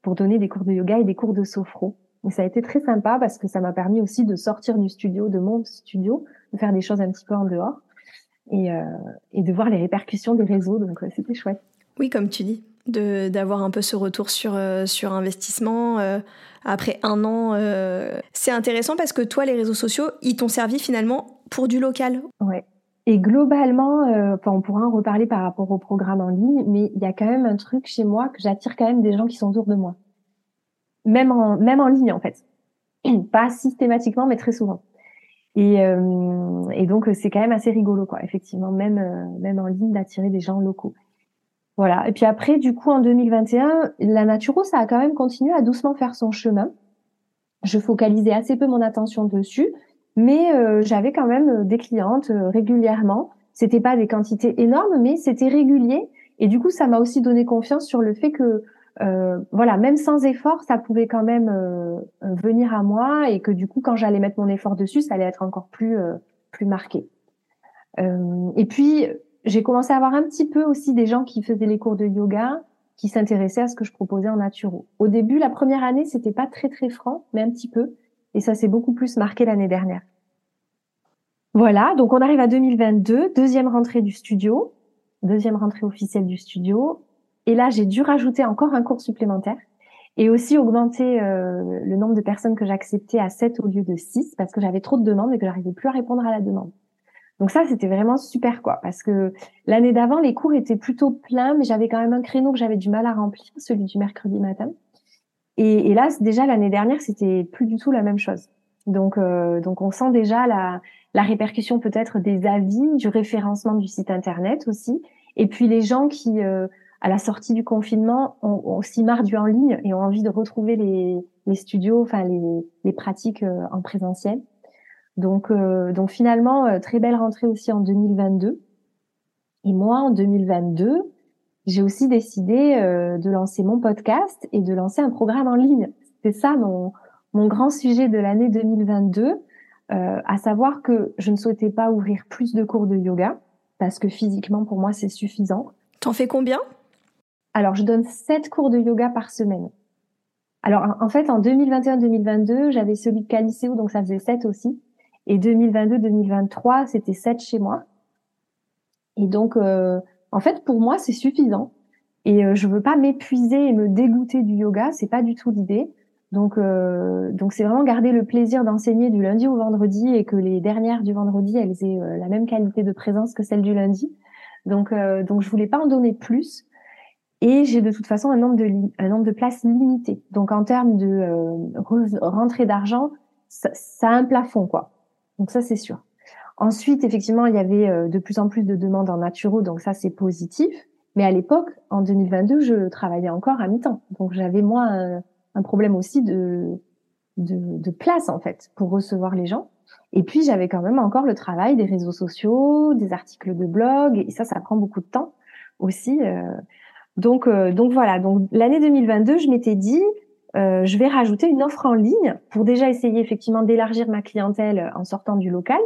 Speaker 2: pour donner des cours de yoga et des cours de sophro. Et ça a été très sympa parce que ça m'a permis aussi de sortir du studio, de mon studio, de faire des choses un petit peu en dehors et, euh, et de voir les répercussions des réseaux. Donc c'était chouette.
Speaker 1: Oui, comme tu dis, de d'avoir un peu ce retour sur euh, sur investissement euh, après un an. C'est intéressant parce que toi, les réseaux sociaux, ils t'ont servi finalement pour du local.
Speaker 2: Ouais. Et globalement, enfin, on pourra en reparler par rapport au programme en ligne, mais il y a quand même un truc chez moi que j'attire quand même des gens qui sont autour de moi même en, même en ligne en fait. [clears throat] Pas systématiquement, mais très souvent. Et, euh, et donc c'est quand même assez rigolo quoi, effectivement, même euh, même en ligne d'attirer des gens locaux. Voilà. Et puis après, du coup, en 2021, la naturo, ça a quand même continué à doucement faire son chemin. Je focalisais assez peu mon attention dessus, mais euh, j'avais quand même des clientes régulièrement. C'était pas des quantités énormes, mais c'était régulier. Et du coup, ça m'a aussi donné confiance sur le fait que euh, voilà, même sans effort, ça pouvait quand même euh, euh, venir à moi et que du coup, quand j'allais mettre mon effort dessus, ça allait être encore plus plus marqué. et puis, j'ai commencé à avoir un petit peu aussi des gens qui faisaient les cours de yoga, qui s'intéressaient à ce que je proposais en naturo. Au début, la première année, c'était pas très très franc, mais un petit peu, et ça s'est beaucoup plus marqué l'année dernière. Voilà, donc on arrive à 2022, deuxième rentrée du studio, deuxième rentrée officielle du studio, et là, j'ai dû rajouter encore un cours supplémentaire et aussi augmenter euh, le nombre de personnes que j'acceptais à 7 au lieu de 6 parce que j'avais trop de demandes et que j'arrivais plus à répondre à la demande. Donc ça, c'était vraiment super quoi parce que l'année d'avant, les cours étaient plutôt pleins, mais j'avais quand même un créneau que j'avais du mal à remplir, celui du mercredi matin. Et, et là, déjà l'année dernière, c'était plus du tout la même chose. Donc, euh, donc on sent déjà la, la répercussion peut-être des avis, du référencement du site internet aussi, et puis les gens qui euh, à la sortie du confinement, ont, aussi marre du en ligne et ont envie de retrouver les, les studios, enfin les, les pratiques euh, en présentiel. Donc, euh, donc finalement, euh, très belle rentrée aussi en 2022. Et moi, en 2022, j'ai aussi décidé de lancer mon podcast et de lancer un programme en ligne. C'est ça mon, mon grand sujet de l'année 2022, à savoir que je ne souhaitais pas ouvrir plus de cours de yoga parce que physiquement, pour moi, c'est suffisant.
Speaker 1: T'en fais combien?
Speaker 2: Alors, je donne sept cours de yoga par semaine. Alors, en fait, en 2021-2022, j'avais celui de Caliceo, donc ça faisait sept aussi. Et 2022-2023, c'était sept chez moi. Et donc, euh, en fait, pour moi, c'est suffisant. Et euh, je veux pas m'épuiser et me dégoûter du yoga, c'est pas du tout l'idée. Donc, euh, donc c'est vraiment garder le plaisir d'enseigner du lundi au vendredi et que les dernières du vendredi, elles aient la même qualité de présence que celles du lundi. Donc, donc je voulais pas en donner plus. Et j'ai de toute façon un nombre de, un nombre de places limité. Donc en termes de euh, rentrée d'argent, ça, ça, a un plafond, quoi. Donc ça, c'est sûr. Ensuite, effectivement, il y avait euh, de plus en plus de demandes en naturo, donc ça, c'est positif. Mais à l'époque, en 2022, je travaillais encore à mi-temps. Donc j'avais, moi, un, un, problème aussi de, de, de, place, en fait, pour recevoir les gens. Et puis, j'avais quand même encore le travail des réseaux sociaux, des articles de blog, et ça, ça prend beaucoup de temps aussi. Euh, donc, euh, donc voilà. Donc l'année 2022, je m'étais dit, euh, je vais rajouter une offre en ligne pour déjà essayer effectivement d'élargir ma clientèle en sortant du local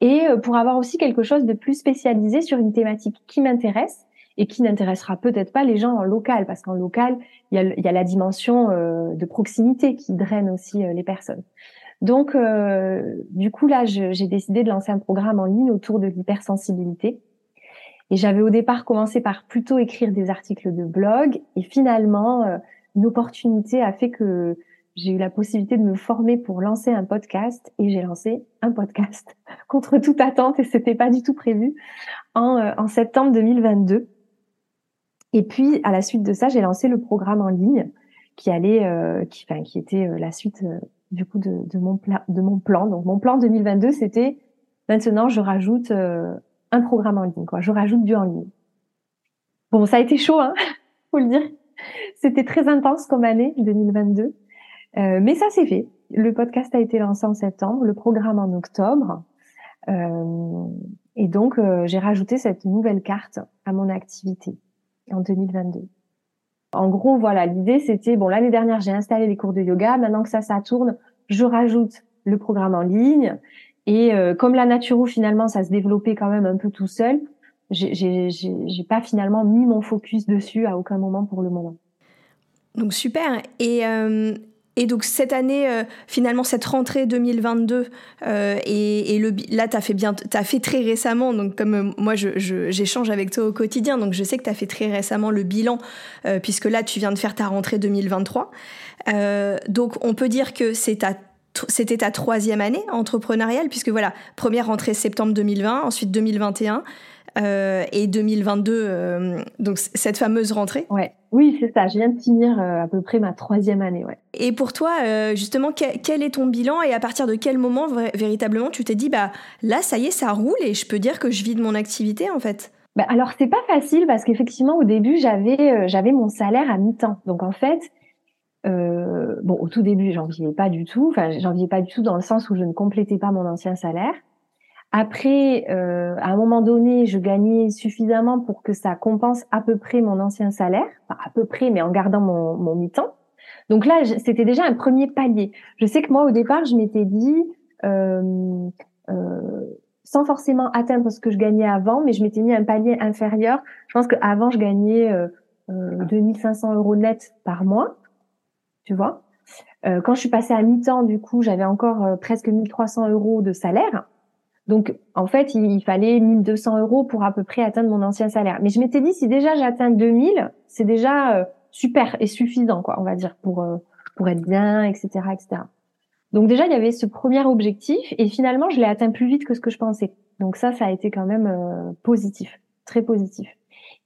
Speaker 2: et euh, pour avoir aussi quelque chose de plus spécialisé sur une thématique qui m'intéresse et qui n'intéressera peut-être pas les gens en local parce qu'en local, il y a, y a, la dimension de proximité qui draine aussi les personnes. Donc, du coup, là, j'ai décidé de lancer un programme en ligne autour de l'hypersensibilité et j'avais au départ commencé par plutôt écrire des articles de blog. Et finalement, euh, une opportunité a fait que j'ai eu la possibilité de me former pour lancer un podcast. Et j'ai lancé un podcast [laughs] contre toute attente et c'était pas du tout prévu en, euh, en septembre 2022. Et puis, à la suite de ça, j'ai lancé le programme en ligne qui allait, euh, qui, enfin, qui était la suite du coup de, de, mon plan, de mon plan. Donc, mon plan 2022, c'était maintenant, je rajoute un programme en ligne, quoi. Je rajoute du en ligne. Bon, ça a été chaud, hein [laughs] faut le dire. C'était très intense comme année 2022, euh, mais ça s'est fait. Le podcast a été lancé en septembre, le programme en octobre, euh, et donc euh, j'ai rajouté cette nouvelle carte à mon activité en 2022. En gros, voilà, l'idée c'était bon l'année dernière j'ai installé les cours de yoga, maintenant que ça ça tourne, je rajoute le programme en ligne et euh, comme la naturo finalement ça se développait quand même un peu tout seul, j'ai pas finalement mis mon focus dessus à aucun moment pour le moment.
Speaker 1: Donc super. Et, euh, et donc cette année, euh, finalement cette rentrée 2022, euh, et, et, le, là tu as fait bien, as fait très récemment, donc comme moi j'échange je, avec toi au quotidien, donc je sais que tu as fait très récemment le bilan, puisque là tu viens de faire ta rentrée 2023. donc on peut dire que c'est ta c'était ta troisième année entrepreneuriale, puisque voilà, première rentrée septembre 2020, ensuite 2021, euh, et 2022, euh, donc cette fameuse rentrée.
Speaker 2: Ouais, oui, c'est ça. Je viens de finir euh, à peu près ma troisième année. Ouais.
Speaker 1: Et pour toi, justement, quel, est ton bilan et à partir de quel moment véritablement tu t'es dit, bah là, ça y est, ça roule et je peux dire que je vis de mon activité en fait?
Speaker 2: Bah, alors c'est pas facile parce qu'effectivement au début j'avais j'avais mon salaire à mi-temps. Donc en fait, bon au tout début j'en vivais pas du tout. Enfin j'en vivais pas du tout dans le sens où je ne complétais pas mon ancien salaire. Après, euh, à un moment donné, je gagnais suffisamment pour que ça compense à peu près mon ancien salaire, enfin, à peu près, mais en gardant mon, mon mi-temps. Donc là, c'était déjà un premier palier. Je sais que moi, au départ, je m'étais dit, euh, euh, sans forcément atteindre ce que je gagnais avant, mais je m'étais mis un palier inférieur. Je pense qu'avant, je gagnais euh, 2500 euh, euros net par mois, tu vois. Euh, quand je suis passée à mi-temps, du coup, j'avais encore euh, presque 1300 euros de salaire. Donc, en fait, il, fallait 1200 euros pour à peu près atteindre mon ancien salaire. Mais je m'étais dit, si déjà j'atteins 2000, c'est déjà euh, super et suffisant, quoi, on va dire, pour euh, pour être bien, etc., etc. Donc déjà, il y avait ce premier objectif et finalement, je l'ai atteint plus vite que ce que je pensais. Donc ça, ça a été quand même positif, très positif.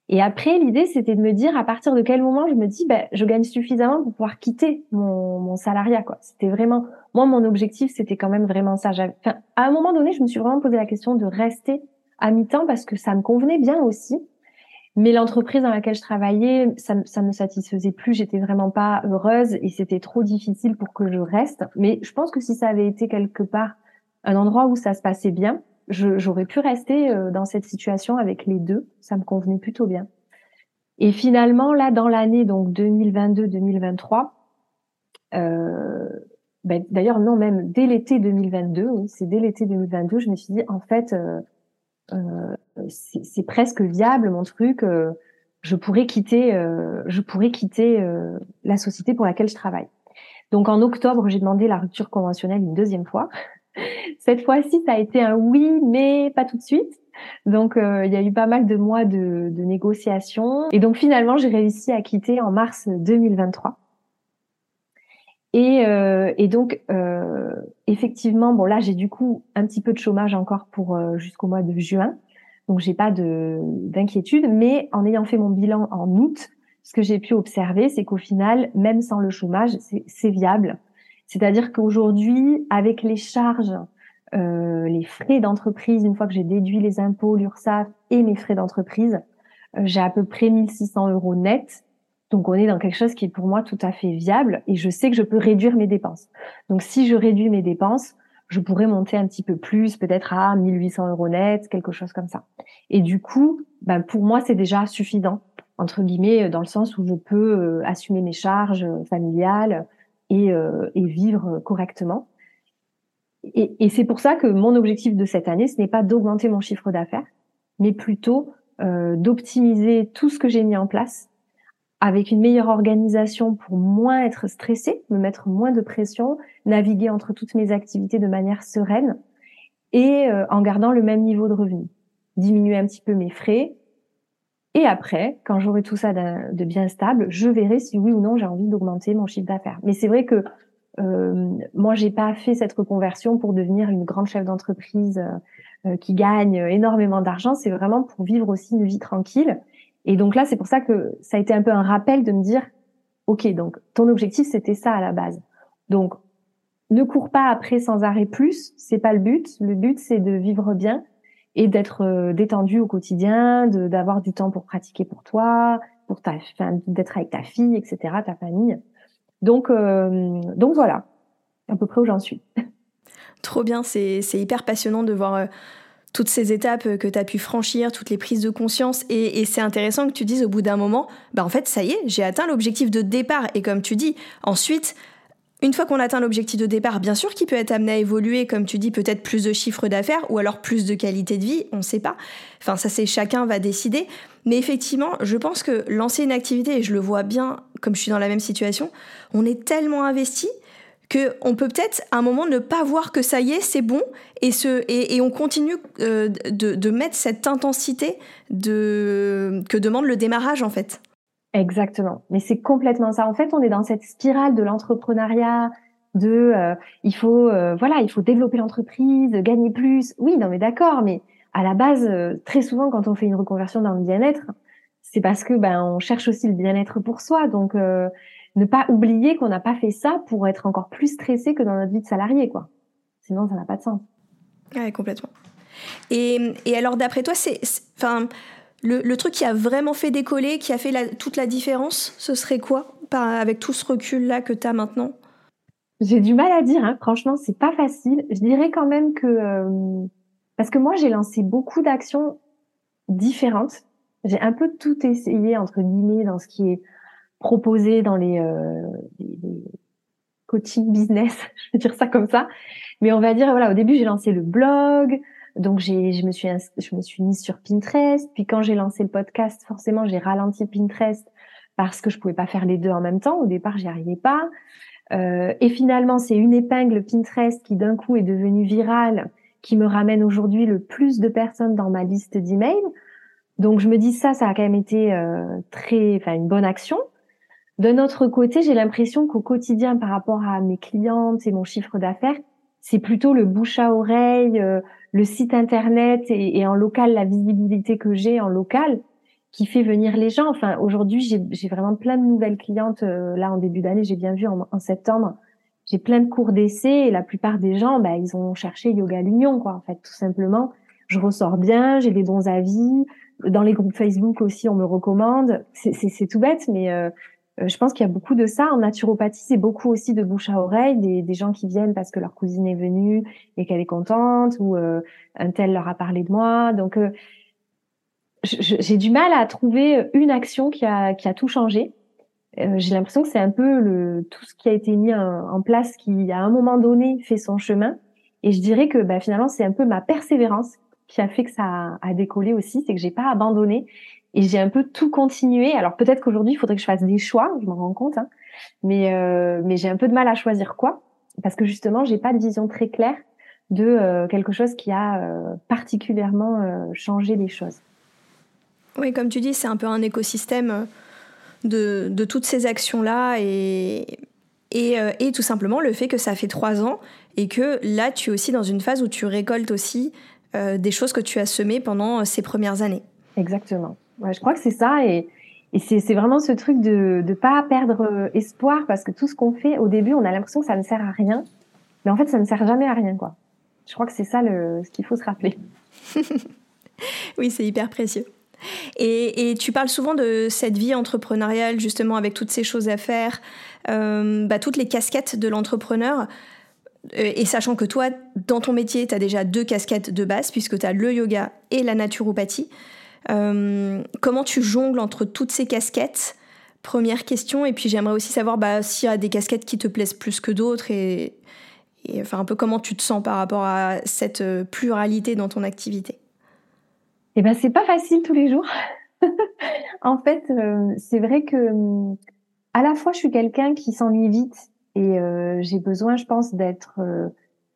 Speaker 2: Et après, l'idée, c'était de me dire à partir de quel moment je me dis, ben, je gagne suffisamment pour pouvoir quitter mon, mon salariat. Quoi. C'était vraiment, moi, mon objectif, c'était quand même vraiment ça. Enfin, à un moment donné, je me suis vraiment posé la question de rester à mi-temps parce que ça me convenait bien aussi. Mais l'entreprise dans laquelle je travaillais, ça, ça me satisfaisait plus. J'étais vraiment pas heureuse et c'était trop difficile pour que je reste. Mais je pense que si ça avait été quelque part un endroit où ça se passait bien, j'aurais pu rester euh, dans cette situation avec les deux. Ça me convenait plutôt bien. Et finalement, là, dans l'année donc 2022-2023, euh, ben, d'ailleurs non, même dès l'été 2022, oui, c'est dès l'été 2022, je me suis dit en fait, euh, euh, c'est presque viable mon truc. Euh, je pourrais quitter, euh, je pourrais quitter la société pour laquelle je travaille. Donc en octobre, j'ai demandé la rupture conventionnelle une deuxième fois. Cette fois-ci, ça a été un oui, mais pas tout de suite. Donc, euh, il y a eu pas mal de mois de, de négociations. Et donc, finalement, j'ai réussi à quitter en mars 2023. Et, euh, et donc, euh, effectivement, bon là, j'ai du coup un petit peu de chômage encore pour jusqu'au mois de juin. Donc, j'ai pas de d'inquiétude. Mais en ayant fait mon bilan en août, ce que j'ai pu observer, c'est qu'au final, même sans le chômage, c'est viable. C'est-à-dire qu'aujourd'hui, avec les charges, euh, les frais d'entreprise, une fois que j'ai déduit les impôts, l'URSSAF et mes frais d'entreprise, euh, j'ai à peu près 1600 euros net. Donc on est dans quelque chose qui est pour moi tout à fait viable et je sais que je peux réduire mes dépenses. Donc si je réduis mes dépenses, je pourrais monter un petit peu plus, peut-être à 1800 euros net, quelque chose comme ça. Et du coup, ben pour moi c'est déjà suffisant entre guillemets dans le sens où je peux euh, assumer mes charges familiales, et, euh, et vivre correctement. Et, et c'est pour ça que mon objectif de cette année, ce n'est pas d'augmenter mon chiffre d'affaires, mais plutôt euh, d'optimiser tout ce que j'ai mis en place avec une meilleure organisation pour moins être stressé, me mettre moins de pression, naviguer entre toutes mes activités de manière sereine et euh, en gardant le même niveau de revenu. Diminuer un petit peu mes frais, et après, quand j'aurai tout ça de bien stable, je verrai si oui ou non j'ai envie d'augmenter mon chiffre d'affaires. Mais c'est vrai que euh, moi, j'ai pas fait cette reconversion pour devenir une grande chef d'entreprise euh, qui gagne énormément d'argent. C'est vraiment pour vivre aussi une vie tranquille. Et donc là, c'est pour ça que ça a été un peu un rappel de me dire, ok, donc ton objectif c'était ça à la base. Donc ne cours pas après sans arrêt plus, c'est pas le but. Le but c'est de vivre bien et d'être euh, détendu au quotidien, d'avoir du temps pour pratiquer pour toi, pour ta, d'être avec ta fille, etc., ta famille. Donc, euh, donc voilà, à peu près où j'en suis. [laughs]
Speaker 1: Trop bien, c'est hyper passionnant de voir euh, toutes ces étapes que tu as pu franchir, toutes les prises de conscience. Et, c'est intéressant que tu dises au bout d'un moment, bah en fait, ça y est, j'ai atteint l'objectif de départ. Et comme tu dis, ensuite, une fois qu'on atteint l'objectif de départ, bien sûr qu'il peut être amené à évoluer, comme tu dis, peut-être plus de chiffre d'affaires ou alors plus de qualité de vie, on ne sait pas. Enfin, ça c'est chacun va décider. Mais effectivement, je pense que lancer une activité, et je le vois bien, comme je suis dans la même situation, on est tellement investi que on peut peut-être à un moment ne pas voir que ça y est, c'est bon, et, ce, et, on continue euh, de, de, mettre cette intensité de, que demande le démarrage en fait.
Speaker 2: Exactement. Mais c'est complètement ça. En fait, on est dans cette spirale de l'entrepreneuriat, de euh, il faut euh, voilà, il faut développer l'entreprise, gagner plus. Oui, non mais d'accord, mais à la base, euh, très souvent quand on fait une reconversion dans le bien-être, c'est parce que ben on cherche aussi le bien-être pour soi. Donc ne pas oublier qu'on n'a pas fait ça pour être encore plus stressé que dans notre vie de salarié, quoi. Sinon, ça n'a pas de sens.
Speaker 1: Ouais, complètement. Et, et alors, d'après toi, c'est, enfin, le, truc qui a vraiment fait décoller, qui a fait toute la différence, ce serait quoi avec tout ce recul-là que tu as maintenant?
Speaker 2: J'ai du mal à dire, hein. franchement, c'est pas facile. Je dirais quand même que. Euh, parce que moi, j'ai lancé beaucoup d'actions différentes. J'ai un peu tout essayé, entre guillemets, dans ce qui est proposé dans les, euh, coaching business, [laughs] je vais dire ça comme ça. Mais on va dire, voilà, au début, j'ai lancé le blog, donc j'ai, je me suis, je me suis mise sur Pinterest. Puis quand j'ai lancé le podcast, forcément j'ai ralenti Pinterest parce que je pouvais pas faire les deux en même temps. Au départ, j'y arrivais pas. Euh, et finalement, c'est une épingle Pinterest qui d'un coup est devenue virale, qui me ramène aujourd'hui le plus de personnes dans ma liste d'emails. Donc je me dis ça, ça a quand même été euh, très, enfin une bonne action. D'un autre côté, j'ai l'impression qu'au quotidien, par rapport à mes clientes et mon chiffre d'affaires, c'est plutôt le bouche à oreille, euh, le site internet et, en local la visibilité que j'ai en local qui fait venir les gens. Enfin, aujourd'hui, j'ai vraiment plein de nouvelles clientes. Euh, là, en début d'année, j'ai bien vu en, septembre, j'ai plein de cours d'essai et la plupart des gens, bah, ils ont cherché Yoga l'Union, quoi. En fait, tout simplement, je ressors bien, j'ai des bons avis. Dans les groupes Facebook aussi, on me recommande. C'est tout bête, mais euh, je pense qu'il y a beaucoup de ça. En naturopathie, c'est beaucoup aussi de bouche à oreille, des, des, gens qui viennent parce que leur cousine est venue et qu'elle est contente, ou euh, un tel leur a parlé de moi. Donc, euh, j'ai du mal à trouver une action qui a, qui a tout changé. j'ai l'impression que c'est un peu le, tout ce qui a été mis en, place qui, à un moment donné, fait son chemin. Et je dirais que bah, finalement, c'est un peu ma persévérance qui a fait que ça a, a décollé aussi, c'est que j'ai pas abandonné et j'ai un peu tout continué. Alors peut-être qu'aujourd'hui, il faudrait que je fasse des choix, je m'en rends compte, hein. mais euh, mais j'ai un peu de mal à choisir quoi, parce que justement, j'ai pas de vision très claire de euh, quelque chose qui a euh, particulièrement changé les choses.
Speaker 1: Oui, comme tu dis, c'est un peu un écosystème de, de toutes ces actions-là et, et, et, tout simplement le fait que ça fait trois ans et que là, tu es aussi dans une phase où tu récoltes aussi des choses que tu as semées pendant ces premières années.
Speaker 2: Exactement. Je crois que c'est ça et, c'est vraiment ce truc de ne pas perdre euh, espoir parce que tout ce qu'on fait au début, on a l'impression que ça ne sert à rien, mais en fait, ça ne sert jamais à rien, quoi. Je crois que c'est ça ce qu'il faut se rappeler. [laughs]
Speaker 1: oui, c'est hyper précieux. Et, et, tu parles souvent de cette vie entrepreneuriale, justement, avec toutes ces choses à faire, euh, bah, toutes les casquettes de l'entrepreneur. Euh, et sachant que toi, dans ton métier, tu as déjà deux casquettes de base, puisque tu as le yoga et la naturopathie. Euh, comment tu jongles entre toutes ces casquettes? Première question. Et puis j'aimerais aussi savoir bah, s'il y a des casquettes qui te plaisent plus que d'autres et, enfin un peu comment tu te sens par rapport à cette euh, pluralité dans ton activité?
Speaker 2: Eh ben c'est pas facile tous les jours. [laughs] en fait, euh, c'est vrai que à la fois je suis quelqu'un qui s'ennuie vite et j'ai besoin, je pense, d'être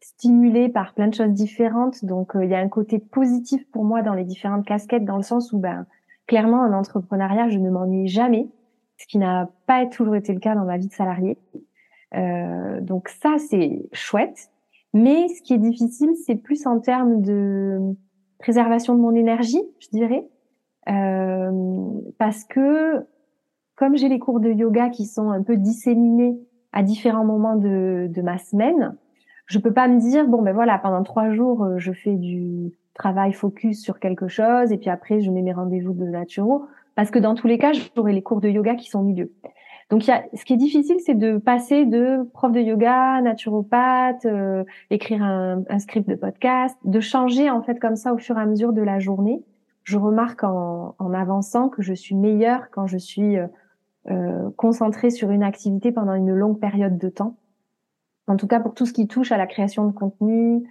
Speaker 2: stimulée par plein de choses différentes. Donc, euh, il y a un côté positif pour moi dans les différentes casquettes, dans le sens où, ben, clairement, en entrepreneuriat, je ne m'ennuie jamais, ce qui n'a pas toujours été le cas dans ma vie de salarié. Euh, donc ça, c'est chouette. Mais ce qui est difficile, c'est plus en termes de préservation de mon énergie, je dirais, euh, parce que comme j'ai les cours de yoga qui sont un peu disséminés à différents moments de, de ma semaine, je peux pas me dire bon ben voilà pendant trois jours euh, je fais du travail focus sur quelque chose et puis après je mets mes rendez-vous de naturo parce que dans tous les cas, j'aurai les cours de yoga qui sont au milieu. Donc, y a, ce qui est difficile, c'est de passer de prof de yoga, naturopathe, euh, écrire un, script de podcast, de changer en fait comme ça au fur et à mesure de la journée. Je remarque en, en avançant que je suis meilleure quand je suis euh, euh, concentrée sur une activité pendant une longue période de temps. En tout cas, pour tout ce qui touche à la création de contenu,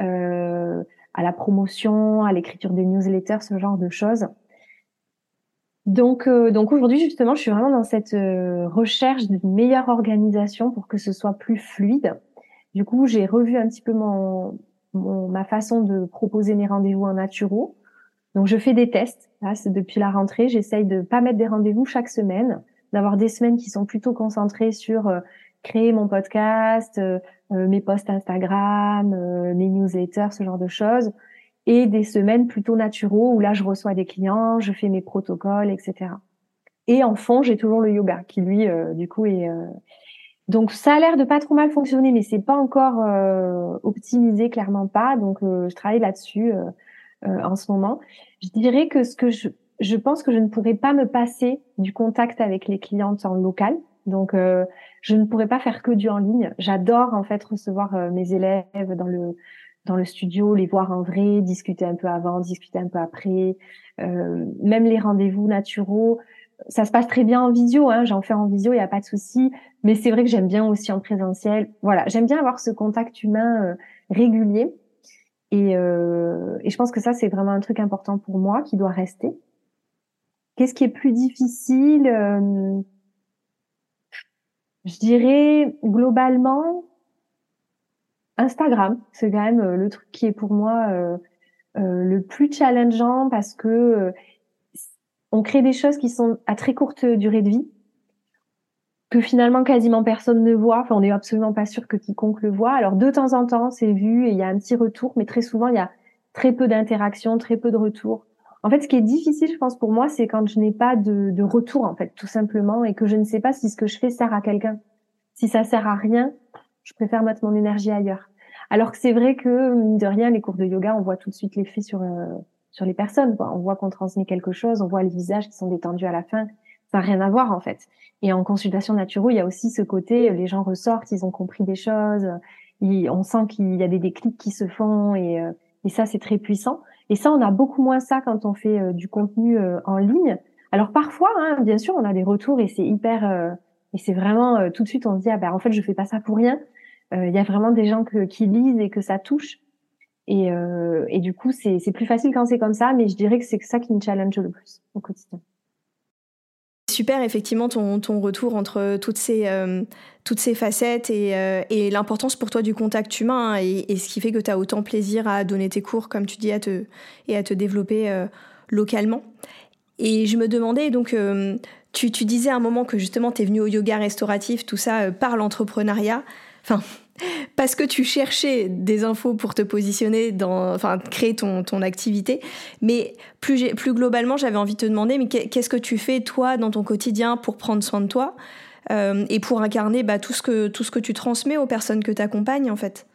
Speaker 2: euh, à la promotion, à l'écriture des newsletters, ce genre de choses. Donc, euh, donc aujourd'hui, justement, je suis vraiment dans cette euh, recherche d'une meilleure organisation pour que ce soit plus fluide. Du coup, j'ai revu un petit peu mon, ma façon de proposer mes rendez-vous en naturo. Donc, je fais des tests. Là, depuis la rentrée. J'essaye de pas mettre des rendez-vous chaque semaine, d'avoir des semaines qui sont plutôt concentrées sur euh, créer mon podcast, mes posts Instagram, mes newsletters, ce genre de choses et des semaines plutôt naturaux où là je reçois des clients, je fais mes protocoles, etc. Et en fond, j'ai toujours le yoga qui lui, euh, du coup, est euh, donc ça a l'air de pas trop mal fonctionner, mais c'est pas encore euh, optimisé, clairement pas. Donc je travaille là-dessus en ce moment. Je dirais que ce que je, je pense que je ne pourrais pas me passer du contact avec les clientes en local. Donc je ne pourrais pas faire que du en ligne. J'adore en fait recevoir mes élèves dans le dans le studio, les voir en vrai, discuter un peu avant, discuter un peu après, euh, même les rendez-vous naturaux. Ça se passe très bien en visio, hein, j'en fais en visio, il n'y a pas de souci. Mais c'est vrai que j'aime bien aussi en présentiel. Voilà, j'aime bien avoir ce contact humain euh, régulier. Et, euh, et je pense que ça, c'est vraiment un truc important pour moi qui doit rester. Qu'est-ce qui est plus difficile euh, Je dirais globalement, Instagram, c'est quand même euh, le truc qui est pour moi euh, euh, le plus challengeant parce que on crée des choses qui sont à très courte durée de vie que finalement quasiment personne ne voit. Enfin, on n'est absolument pas sûr que quiconque le voit. Alors de temps en temps, c'est vu et il y a un petit retour, mais très souvent il y a très peu d'interactions, très peu de retours. En fait, ce qui est difficile, je pense pour moi, c'est quand je n'ai pas de, de, retour, en fait, tout simplement, et que je ne sais pas si ce que je fais sert à quelqu'un. Si ça sert à rien, je préfère mettre mon énergie ailleurs. Alors que c'est vrai que, de rien, les cours de yoga, on voit tout de suite l'effet sur, euh, sur les personnes. On voit qu'on transmet quelque chose, on voit les visages qui sont détendus à la fin. Ça n'a rien à voir, en fait. Et en consultation naturelle, il y a aussi ce côté, les gens ressortent, ils ont compris des choses, on sent qu'il y a des déclics qui se font, et, euh, et ça, c'est très puissant. Et ça, on a beaucoup moins ça quand on fait euh, du contenu en ligne. Alors parfois, hein, bien sûr, on a des retours et c'est hyper et c'est vraiment euh, tout de suite on se dit ah ben en fait je fais pas ça pour rien. Euh, il y a vraiment des gens que, qui lisent et que ça touche. Et, euh, et du coup c'est plus facile quand c'est comme ça, mais je dirais que c'est ça qui me challenge le plus au quotidien.
Speaker 1: Super, effectivement, ton, ton retour entre toutes ces, toutes ces facettes et, et l'importance pour toi du contact humain et, et, ce qui fait que tu as autant plaisir à donner tes cours, comme tu dis, à te, et à te développer localement. Et je me demandais donc, tu, disais à un moment que justement tu es venu au yoga restauratif, tout ça euh, par l'entrepreneuriat. Enfin, parce que tu cherchais des infos pour te positionner dans, enfin, créer ton, activité. Mais plus, globalement, j'avais envie de te demander, mais qu'est-ce que tu fais toi dans ton quotidien pour prendre soin de toi euh, et pour incarner bah, tout, ce que, tu transmets aux personnes que tu accompagnes en fait?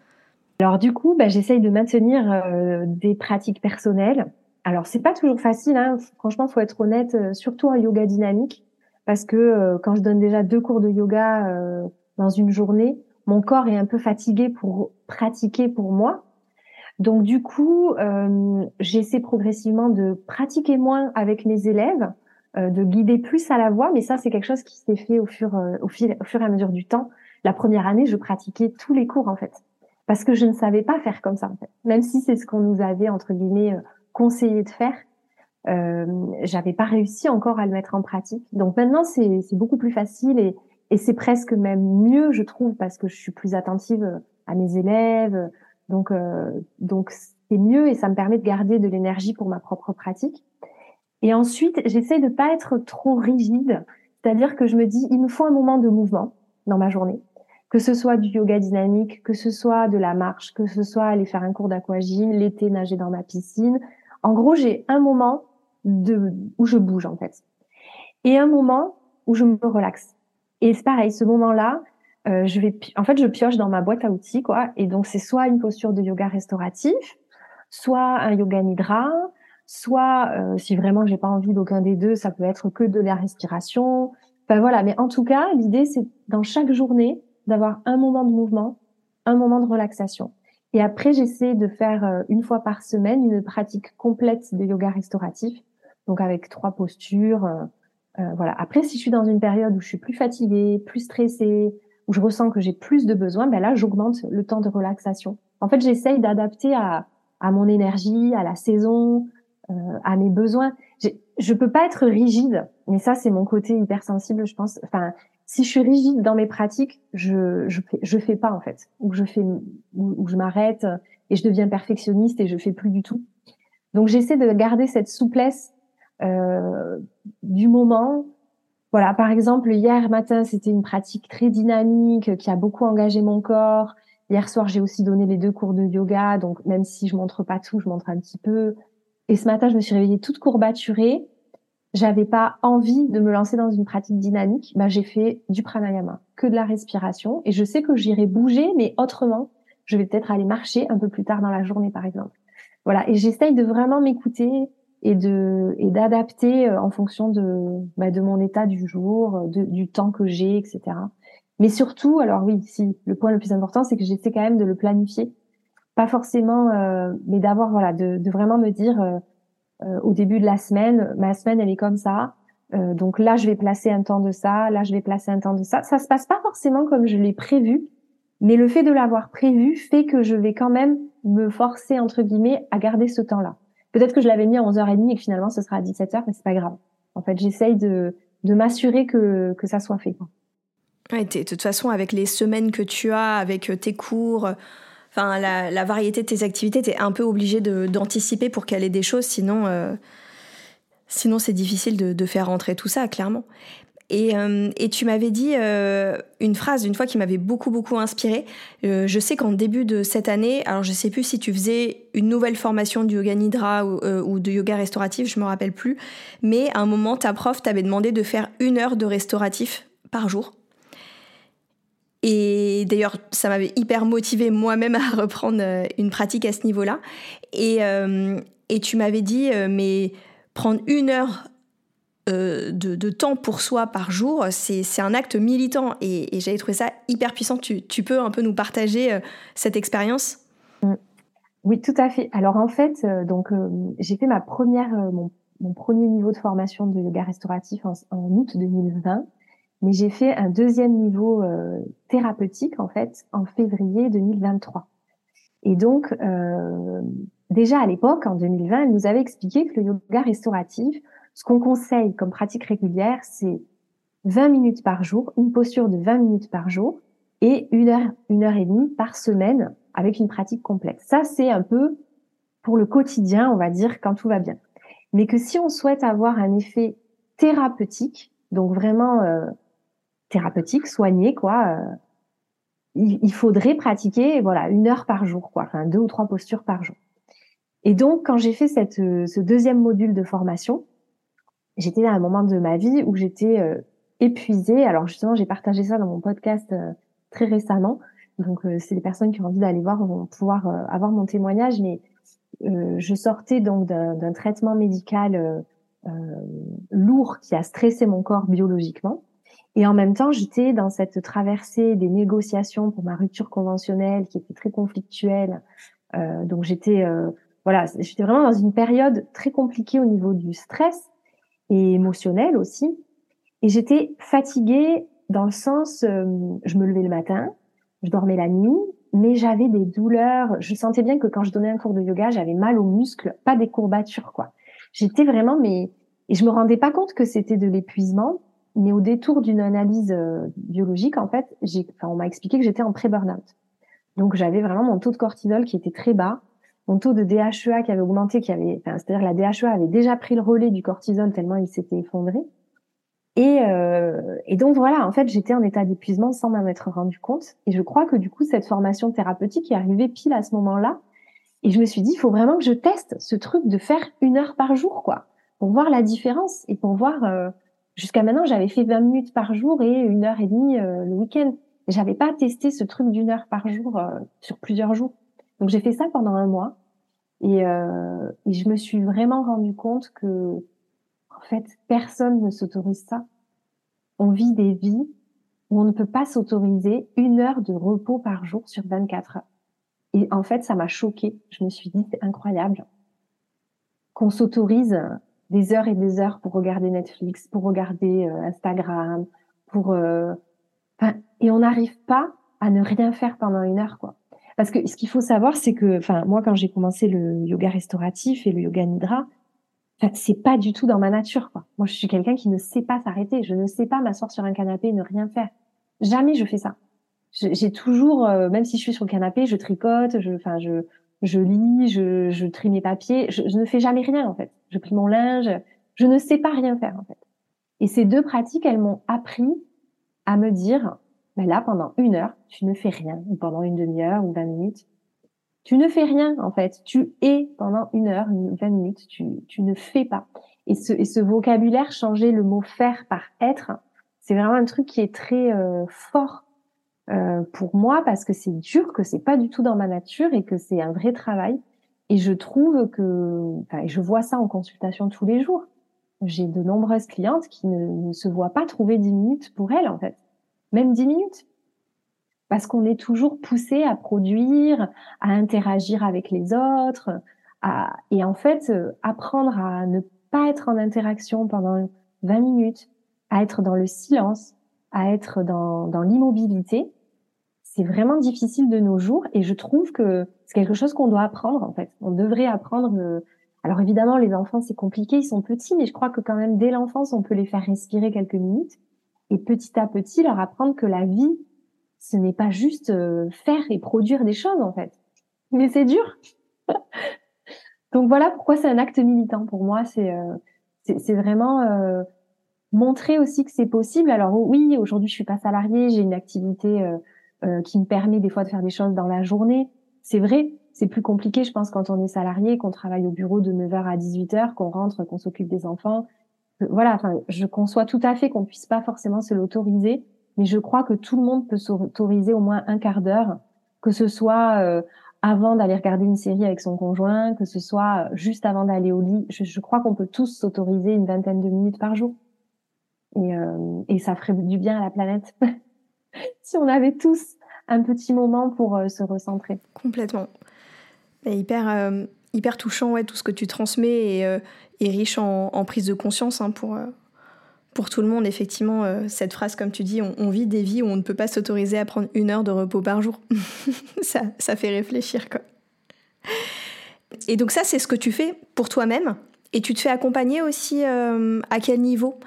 Speaker 2: Alors du coup, bah, j'essaye de maintenir euh, des pratiques personnelles. Alors c'est pas toujours facile, hein. franchement, faut être honnête, surtout en yoga dynamique parce que euh, quand je donne déjà deux cours de yoga euh, dans une journée, mon corps est un peu fatigué pour pratiquer pour moi. Donc du coup, euh, j'essaie progressivement de pratiquer moins avec mes élèves, de guider plus à la voix, mais ça c'est quelque chose qui s'est fait au fur, au, fil, au fur et à mesure du temps. La première année, je pratiquais tous les cours en fait, parce que je ne savais pas faire comme ça en fait. Même si c'est ce qu'on nous avait entre guillemets conseillé de faire, euh, j'avais pas réussi encore à le mettre en pratique. Donc maintenant, c'est beaucoup plus facile et, et c'est presque même mieux, je trouve, parce que je suis plus attentive à mes élèves. Donc, euh, donc c'est mieux et ça me permet de garder de l'énergie pour ma propre pratique. Et ensuite, j'essaie de pas être trop rigide, c'est-à-dire que je me dis, il me faut un moment de mouvement dans ma journée, que ce soit du yoga dynamique, que ce soit de la marche, que ce soit aller faire un cours d'aquagym, l'été nager dans ma piscine. En gros, j'ai un moment de, où je bouge en fait. Et un moment où je me relaxe. Et c'est pareil, ce moment-là, euh, je vais, en fait, je pioche dans ma boîte à outils, quoi. Et donc, c'est soit une posture de yoga restauratif, soit un yoga nidra, Soit, euh, si vraiment j'ai pas envie d'aucun des deux, ça peut être que de la respiration. Enfin voilà, mais en tout cas, l'idée c'est dans chaque journée d'avoir un moment de mouvement, un moment de relaxation. Et après, j'essaie de faire euh, une fois par semaine une pratique complète de yoga restauratif, donc avec trois postures. Euh, voilà. Après, si je suis dans une période où je suis plus fatiguée, plus stressée, où je ressens que j'ai plus de besoins, ben là, j'augmente le temps de relaxation. En fait, j'essaye d'adapter à, à mon énergie, à la saison, euh, à mes besoins. Je peux pas être rigide, mais ça, c'est mon côté hypersensible, je pense. Enfin, si je suis rigide dans mes pratiques, je je fais, je fais pas en fait, ou je fais ou, je m'arrête et je deviens perfectionniste et je fais plus du tout. Donc j'essaie de garder cette souplesse du moment. Voilà, par exemple hier matin c'était une pratique très dynamique qui a beaucoup engagé mon corps. Hier soir j'ai aussi donné les deux cours de yoga, donc même si je montre pas tout, je montre un petit peu. Et ce matin je me suis réveillée toute courbaturée j'avais pas envie de me lancer dans une pratique dynamique, bah j'ai fait du pranayama, que de la respiration, et je sais que j'irai bouger, mais autrement. Je vais peut-être aller marcher un peu plus tard dans la journée, par exemple. Voilà, et j'essaye de vraiment m'écouter et de et d'adapter euh, en fonction de bah, de mon état du jour, de, du temps que j'ai, etc. Mais surtout, alors oui, si le point le plus important, c'est que j'essaie quand même de le planifier, pas forcément, euh, mais d'avoir voilà, de, de vraiment me dire euh, euh, au début de la semaine, ma semaine elle est comme ça. Euh, donc là, je vais placer un temps de ça, là, je vais placer un temps de ça. Ça se passe pas forcément comme je l'ai prévu, mais le fait de l'avoir prévu fait que je vais quand même me forcer, entre guillemets, à garder ce temps-là. Peut-être que je l'avais mis à 11h30 et que finalement ce sera à 17h, mais c'est pas grave. En fait, j'essaye de, de m'assurer que, que ça soit fait.
Speaker 1: De toute façon, avec les semaines que tu as, avec euh, tes cours, enfin, la, variété de tes activités, tu es un peu obligé d'anticiper pour ait des choses, sinon, euh, sinon c'est difficile de, faire rentrer tout ça, clairement. Et, euh, tu m'avais dit euh, une phrase une fois qui m'avait beaucoup beaucoup inspirée. je sais qu'en début de cette année, alors je sais plus si tu faisais une nouvelle formation de yoga nidra ou, de yoga restauratif, je me rappelle plus, mais à un moment ta prof t'avait demandé de faire une heure de restauratif par jour. Et d'ailleurs, ça m'avait hyper motivé moi-même à [laughs] reprendre euh, une pratique à ce niveau-là. Et, euh, et tu m'avais dit, euh, mais prendre une heure de, de, temps pour soi par jour, c'est un acte militant. Et, et j'avais trouvé ça hyper puissant. Tu, peux un peu nous partager cette expérience?
Speaker 2: Mm. Oui, tout à fait. Alors en fait, donc j'ai fait ma première, mon, premier niveau de formation de yoga restauratif en, août 2020 mais j'ai fait un deuxième niveau euh, thérapeutique en fait en février 2023. Et donc euh, déjà à l'époque, en 2020, elle nous avait expliqué que le yoga restauratif, ce qu'on conseille comme pratique régulière, c'est 20 minutes par jour, une posture de 20 minutes par jour et une heure, une heure et demie par semaine avec une pratique complexe. Ça, c'est un peu pour le quotidien, on va dire, quand tout va bien. Mais que si on souhaite avoir un effet thérapeutique, donc vraiment euh, thérapeutique, soigné, quoi. Euh, il, faudrait pratiquer, voilà, une heure par jour, quoi, enfin deux ou trois postures par jour. Et donc, quand j'ai fait cette, euh, ce deuxième module de formation, j'étais à un moment de ma vie où j'étais euh, épuisée. Alors justement, j'ai partagé ça dans mon podcast très récemment. Donc, c'est les personnes qui ont envie d'aller voir vont pouvoir avoir mon témoignage. Mais je sortais donc d'un traitement médical lourd qui a stressé mon corps biologiquement. Et en même temps, j'étais dans cette traversée des négociations pour ma rupture conventionnelle qui était très conflictuelle. Euh, donc j'étais euh, voilà, j'étais vraiment dans une période très compliquée au niveau du stress et émotionnel aussi. Et j'étais fatiguée dans le sens, euh, je me levais le matin, je dormais la nuit, mais j'avais des douleurs. Je sentais bien que quand je donnais un cours de yoga, j'avais mal aux muscles, pas des courbatures quoi. J'étais vraiment mais et je me rendais pas compte que c'était de l'épuisement mais au détour d'une analyse euh, biologique, en fait, j'ai, enfin, on m'a expliqué que j'étais en pré-burnout. Donc j'avais vraiment mon taux de cortisol qui était très bas, mon taux de DHEA qui avait augmenté, qui avait, enfin, c'est-à-dire la DHEA avait déjà pris le relais du cortisol tellement il s'était effondré. Et, euh, et donc voilà, en fait, j'étais en état d'épuisement sans m'en être rendu compte. Et je crois que du coup, cette formation thérapeutique est arrivée pile à ce moment-là. Et je me suis dit, il faut vraiment que je teste ce truc de faire une heure par jour, quoi, pour voir la différence et pour voir euh, Jusqu'à maintenant, j'avais fait 20 minutes par jour et une heure et demie euh, le week-end. J'avais pas testé ce truc d'une heure par jour euh, sur plusieurs jours. Donc j'ai fait ça pendant un mois. Et, euh, et je me suis vraiment rendu compte que, en fait, personne ne s'autorise ça. On vit des vies où on ne peut pas s'autoriser une heure de repos par jour sur 24 heures. Et en fait, ça m'a choquée. Je me suis dit, c'est incroyable qu'on s'autorise des heures et des heures pour regarder Netflix, pour regarder euh, Instagram, pour euh, et on n'arrive pas à ne rien faire pendant une heure quoi. Parce que ce qu'il faut savoir, c'est que, enfin, moi, quand j'ai commencé le yoga restauratif et le yoga nidra, c'est pas du tout dans ma nature, quoi. Moi, je suis quelqu'un qui ne sait pas s'arrêter. Je ne sais pas m'asseoir sur un canapé et ne rien faire. Jamais je fais ça. J'ai toujours, euh, même si je suis sur le canapé, je tricote, je, enfin, je, je lis, je, je trie mes papiers. Je, je, ne fais jamais rien, en fait. Je plie mon linge. Je ne sais pas rien faire, en fait. Et ces deux pratiques, elles m'ont appris à me dire, ben là, pendant une heure, tu ne fais rien, ou pendant une demi-heure, ou vingt minutes. Tu ne fais rien, en fait. Tu es pendant une heure, une, vingt minutes, tu, tu ne fais pas. Et ce, et ce vocabulaire, changer le mot faire par être, c'est vraiment un truc qui est très euh, fort euh, pour moi parce que c'est dur, que c'est pas du tout dans ma nature et que c'est un vrai travail. Et je trouve que, enfin, je vois ça en consultation tous les jours. J'ai de nombreuses clientes qui ne, ne se voient pas trouver dix minutes pour elles, en fait même dix minutes. Parce qu'on est toujours poussé à produire, à interagir avec les autres, à... et en fait, euh, apprendre à ne pas être en interaction pendant 20 minutes, à être dans le silence, à être dans, dans l'immobilité, c'est vraiment difficile de nos jours et je trouve que c'est quelque chose qu'on doit apprendre en fait. On devrait apprendre. Euh, alors évidemment, les enfants c'est compliqué, ils sont petits, mais je crois que quand même dès l'enfance on peut les faire respirer quelques minutes et petit à petit leur apprendre que la vie, ce n'est pas juste euh, faire et produire des choses en fait. Mais c'est dur. [laughs] Donc voilà pourquoi c'est un acte militant pour moi. C'est euh, c'est vraiment euh, montrer aussi que c'est possible. Alors oui, aujourd'hui je suis pas salariée, j'ai une activité qui me permet des fois de faire des choses dans la journée. C'est vrai, c'est plus compliqué, je pense, quand on est salarié, qu'on travaille au bureau de 9h à 18h, qu'on rentre, qu'on s'occupe des enfants, voilà, je conçois tout à fait qu'on puisse pas forcément se l'autoriser, mais je crois que tout le monde peut s'autoriser au moins un quart d'heure, que ce soit euh, avant d'aller regarder une série avec son conjoint, que ce soit euh, juste avant d'aller au lit. Je, je crois qu'on peut tous s'autoriser une vingtaine de minutes par jour. Et, euh, ça ferait du bien à la planète [laughs] si on avait tous un petit moment pour euh, se recentrer.
Speaker 1: Complètement. Et hyper, hyper touchant, ouais, tout ce que tu transmets et, et riche en, prise de conscience hein, pour, euh, pour tout le monde. Effectivement, euh, cette phrase, comme tu dis, on, vit des vies où on ne peut pas s'autoriser à prendre une heure de repos par jour. [laughs] ça, ça fait réfléchir, quoi. Et donc ça, c'est ce que tu fais pour toi-même. Et tu te fais accompagner aussi euh, à quel niveau?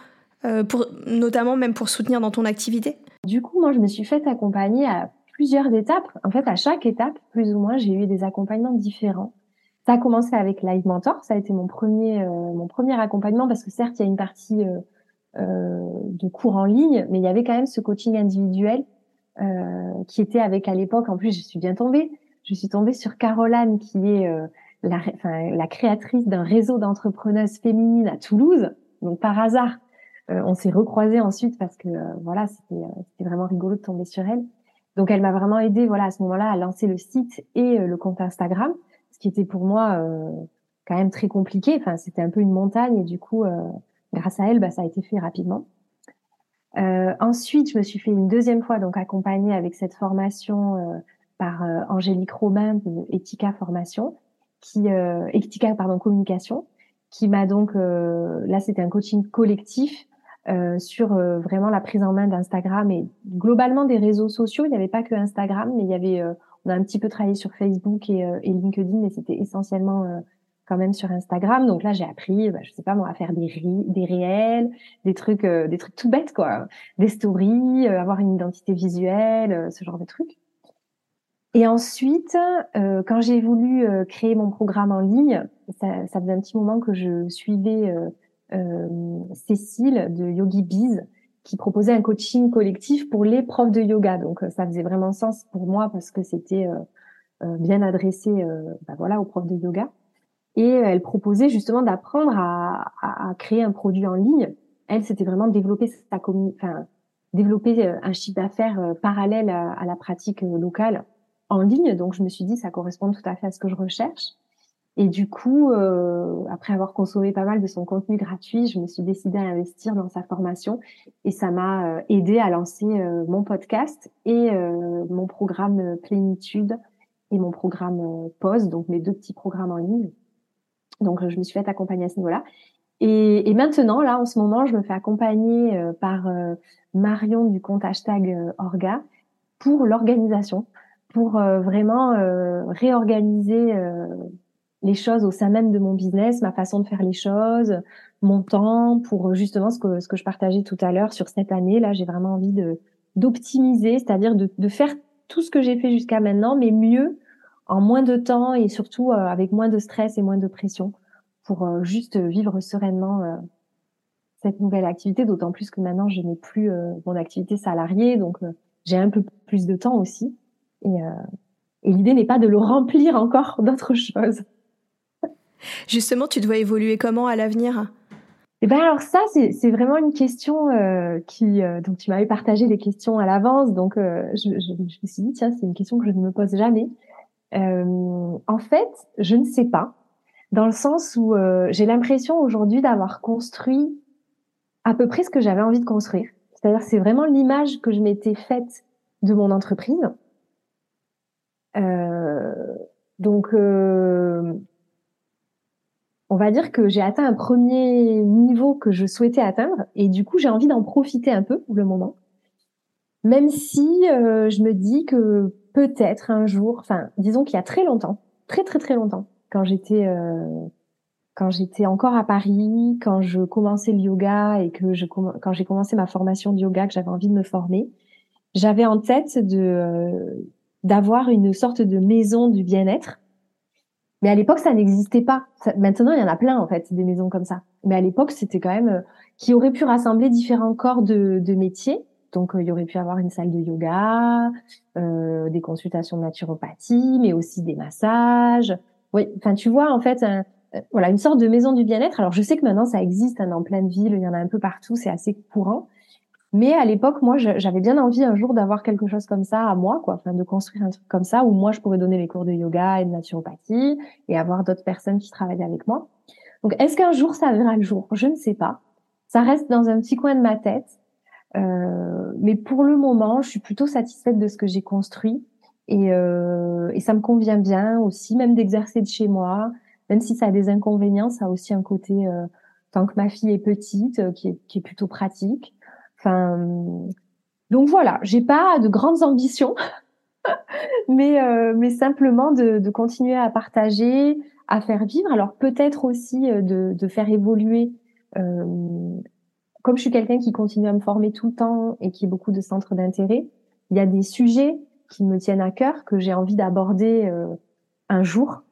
Speaker 1: Pour, Notamment même pour soutenir dans ton activité?
Speaker 2: Du coup, moi, je me suis fait accompagner à plusieurs étapes. En fait, à chaque étape, plus ou moins, j'ai eu des accompagnements différents. Ça a commencé avec Live Mentor, ça a été mon premier euh, mon premier accompagnement parce que certes il y a une partie euh, euh, de cours en ligne, mais il y avait quand même ce coaching individuel euh, qui était avec à l'époque. En plus, je suis bien tombée. Je suis tombée sur Caroline qui est la, enfin, la créatrice d'un réseau d'entrepreneuses féminines à Toulouse. Donc par hasard, on s'est recroisés ensuite parce que voilà, c'était c'était vraiment rigolo de tomber sur elle. Donc elle m'a vraiment aidée voilà à ce moment-là à lancer le site et le compte Instagram qui était pour moi euh, quand même très compliqué. Enfin, c'était un peu une montagne et du coup, euh, grâce à elle, bah, ça a été fait rapidement. Euh, ensuite, je me suis fait une deuxième fois donc accompagnée avec cette formation par Angélique Romain de Etika Formation, qui Etika pardon communication, qui m'a donc là c'était un coaching collectif euh, sur vraiment la prise en main d'Instagram et globalement des réseaux sociaux. Il n'y avait pas que Instagram, mais il y avait on a un petit peu travaillé sur Facebook et, euh, et LinkedIn, mais c'était essentiellement euh, quand même sur Instagram. Donc là, j'ai appris, bah, je sais pas moi, à faire des des réels, des trucs, euh, des trucs tout bêtes quoi, des stories, avoir une identité visuelle, ce genre de trucs. Et ensuite, quand j'ai voulu créer mon programme en ligne, ça, ça, faisait un petit moment que je suivais Cécile de Yogi Biz, qui proposait un coaching collectif pour les profs de yoga. Donc euh, ça faisait vraiment sens pour moi parce que c'était euh, euh, bien adressé bah, voilà aux profs de yoga. Et elle proposait justement d'apprendre à, à, créer un produit en ligne. Elle, c'était vraiment développer sa enfin développer un chiffre d'affaires parallèle à, la pratique locale en ligne. Donc je me suis dit ça correspond tout à fait à ce que je recherche. Et du coup, euh, après avoir consommé pas mal de son contenu gratuit, je me suis décidée à investir dans sa formation et ça m'a euh, aidé à lancer euh, mon podcast et mon programme Plénitude et mon programme Pause, donc mes deux petits programmes en ligne. Donc, je me suis fait accompagner à ce niveau-là. Et, et, maintenant, là, en ce moment, je me fais accompagner par Marion du compte hashtag Orga pour l'organisation, pour vraiment réorganiser les choses au sein même de mon business, ma façon de faire les choses, mon temps, pour justement ce que, ce que je partageais tout à l'heure sur cette année. Là, j'ai vraiment envie de d'optimiser, c'est-à-dire de, de faire tout ce que j'ai fait jusqu'à maintenant, mais mieux, en moins de temps et surtout euh, avec moins de stress et moins de pression, pour euh, juste vivre sereinement euh, cette nouvelle activité, d'autant plus que maintenant, je n'ai plus mon activité salariée, donc j'ai un peu plus de temps aussi. Et, et l'idée n'est pas de le [laughs] remplir encore d'autres choses.
Speaker 1: Justement, tu dois évoluer comment à l'avenir?
Speaker 2: Eh ben alors ça c'est vraiment une question euh, qui euh, donc tu m'avais partagé les questions à l'avance donc euh, je, je, je, me suis dit tiens c'est une question que je ne me pose jamais. en fait je ne sais pas dans le sens où j'ai l'impression aujourd'hui d'avoir construit à peu près ce que j'avais envie de construire. C'est-à-dire c'est vraiment l'image que je m'étais faite de mon entreprise. donc on va dire que j'ai atteint un premier niveau que je souhaitais atteindre et du coup j'ai envie d'en profiter un peu pour le moment. Même si euh, je me dis que peut-être un jour, enfin disons qu'il y a très longtemps, très très très longtemps, quand j'étais euh, quand j'étais encore à Paris, quand je commençais le yoga et que je quand j'ai commencé ma formation de yoga, que j'avais envie de me former, j'avais en tête de euh, d'avoir une sorte de maison du bien-être mais à l'époque, ça n'existait pas. maintenant, il y en a plein, en fait, des maisons comme ça. Mais à l'époque, c'était quand même euh, qui aurait pu rassembler différents corps de, de métiers. Donc, euh, il y aurait pu avoir une salle de yoga, euh, des consultations de naturopathie, mais aussi des massages. Oui, enfin, tu vois, en fait, euh, voilà, une sorte de maison du bien-être. Alors, je sais que maintenant, ça existe hein, dans plein de villes, il y en a un peu partout, c'est assez courant. Mais à l'époque, moi, j'avais bien envie un jour d'avoir quelque chose comme ça à moi, quoi, enfin, de construire un truc comme ça où moi, je pourrais donner les cours de yoga et de naturopathie et avoir d'autres personnes qui travaillent avec moi. Donc, est-ce qu'un jour ça verra le jour? Je ne sais pas. Ça reste dans un petit coin de ma tête. Euh, mais pour le moment, je suis plutôt satisfaite de ce que j'ai construit et, euh, et ça me convient bien aussi, même d'exercer de chez moi, même si ça a des inconvénients, ça a aussi un côté, euh, tant que ma fille est petite, euh, qui, est, qui est plutôt pratique. Donc voilà, j'ai pas de grandes ambitions, [laughs] mais euh, mais simplement de, continuer à partager, à faire vivre. Alors peut-être aussi euh, de, faire évoluer. Euh, comme je suis quelqu'un qui continue à me former tout le temps et qui a beaucoup de centres d'intérêt, il y a des sujets qui me tiennent à cœur que j'ai envie d'aborder un jour,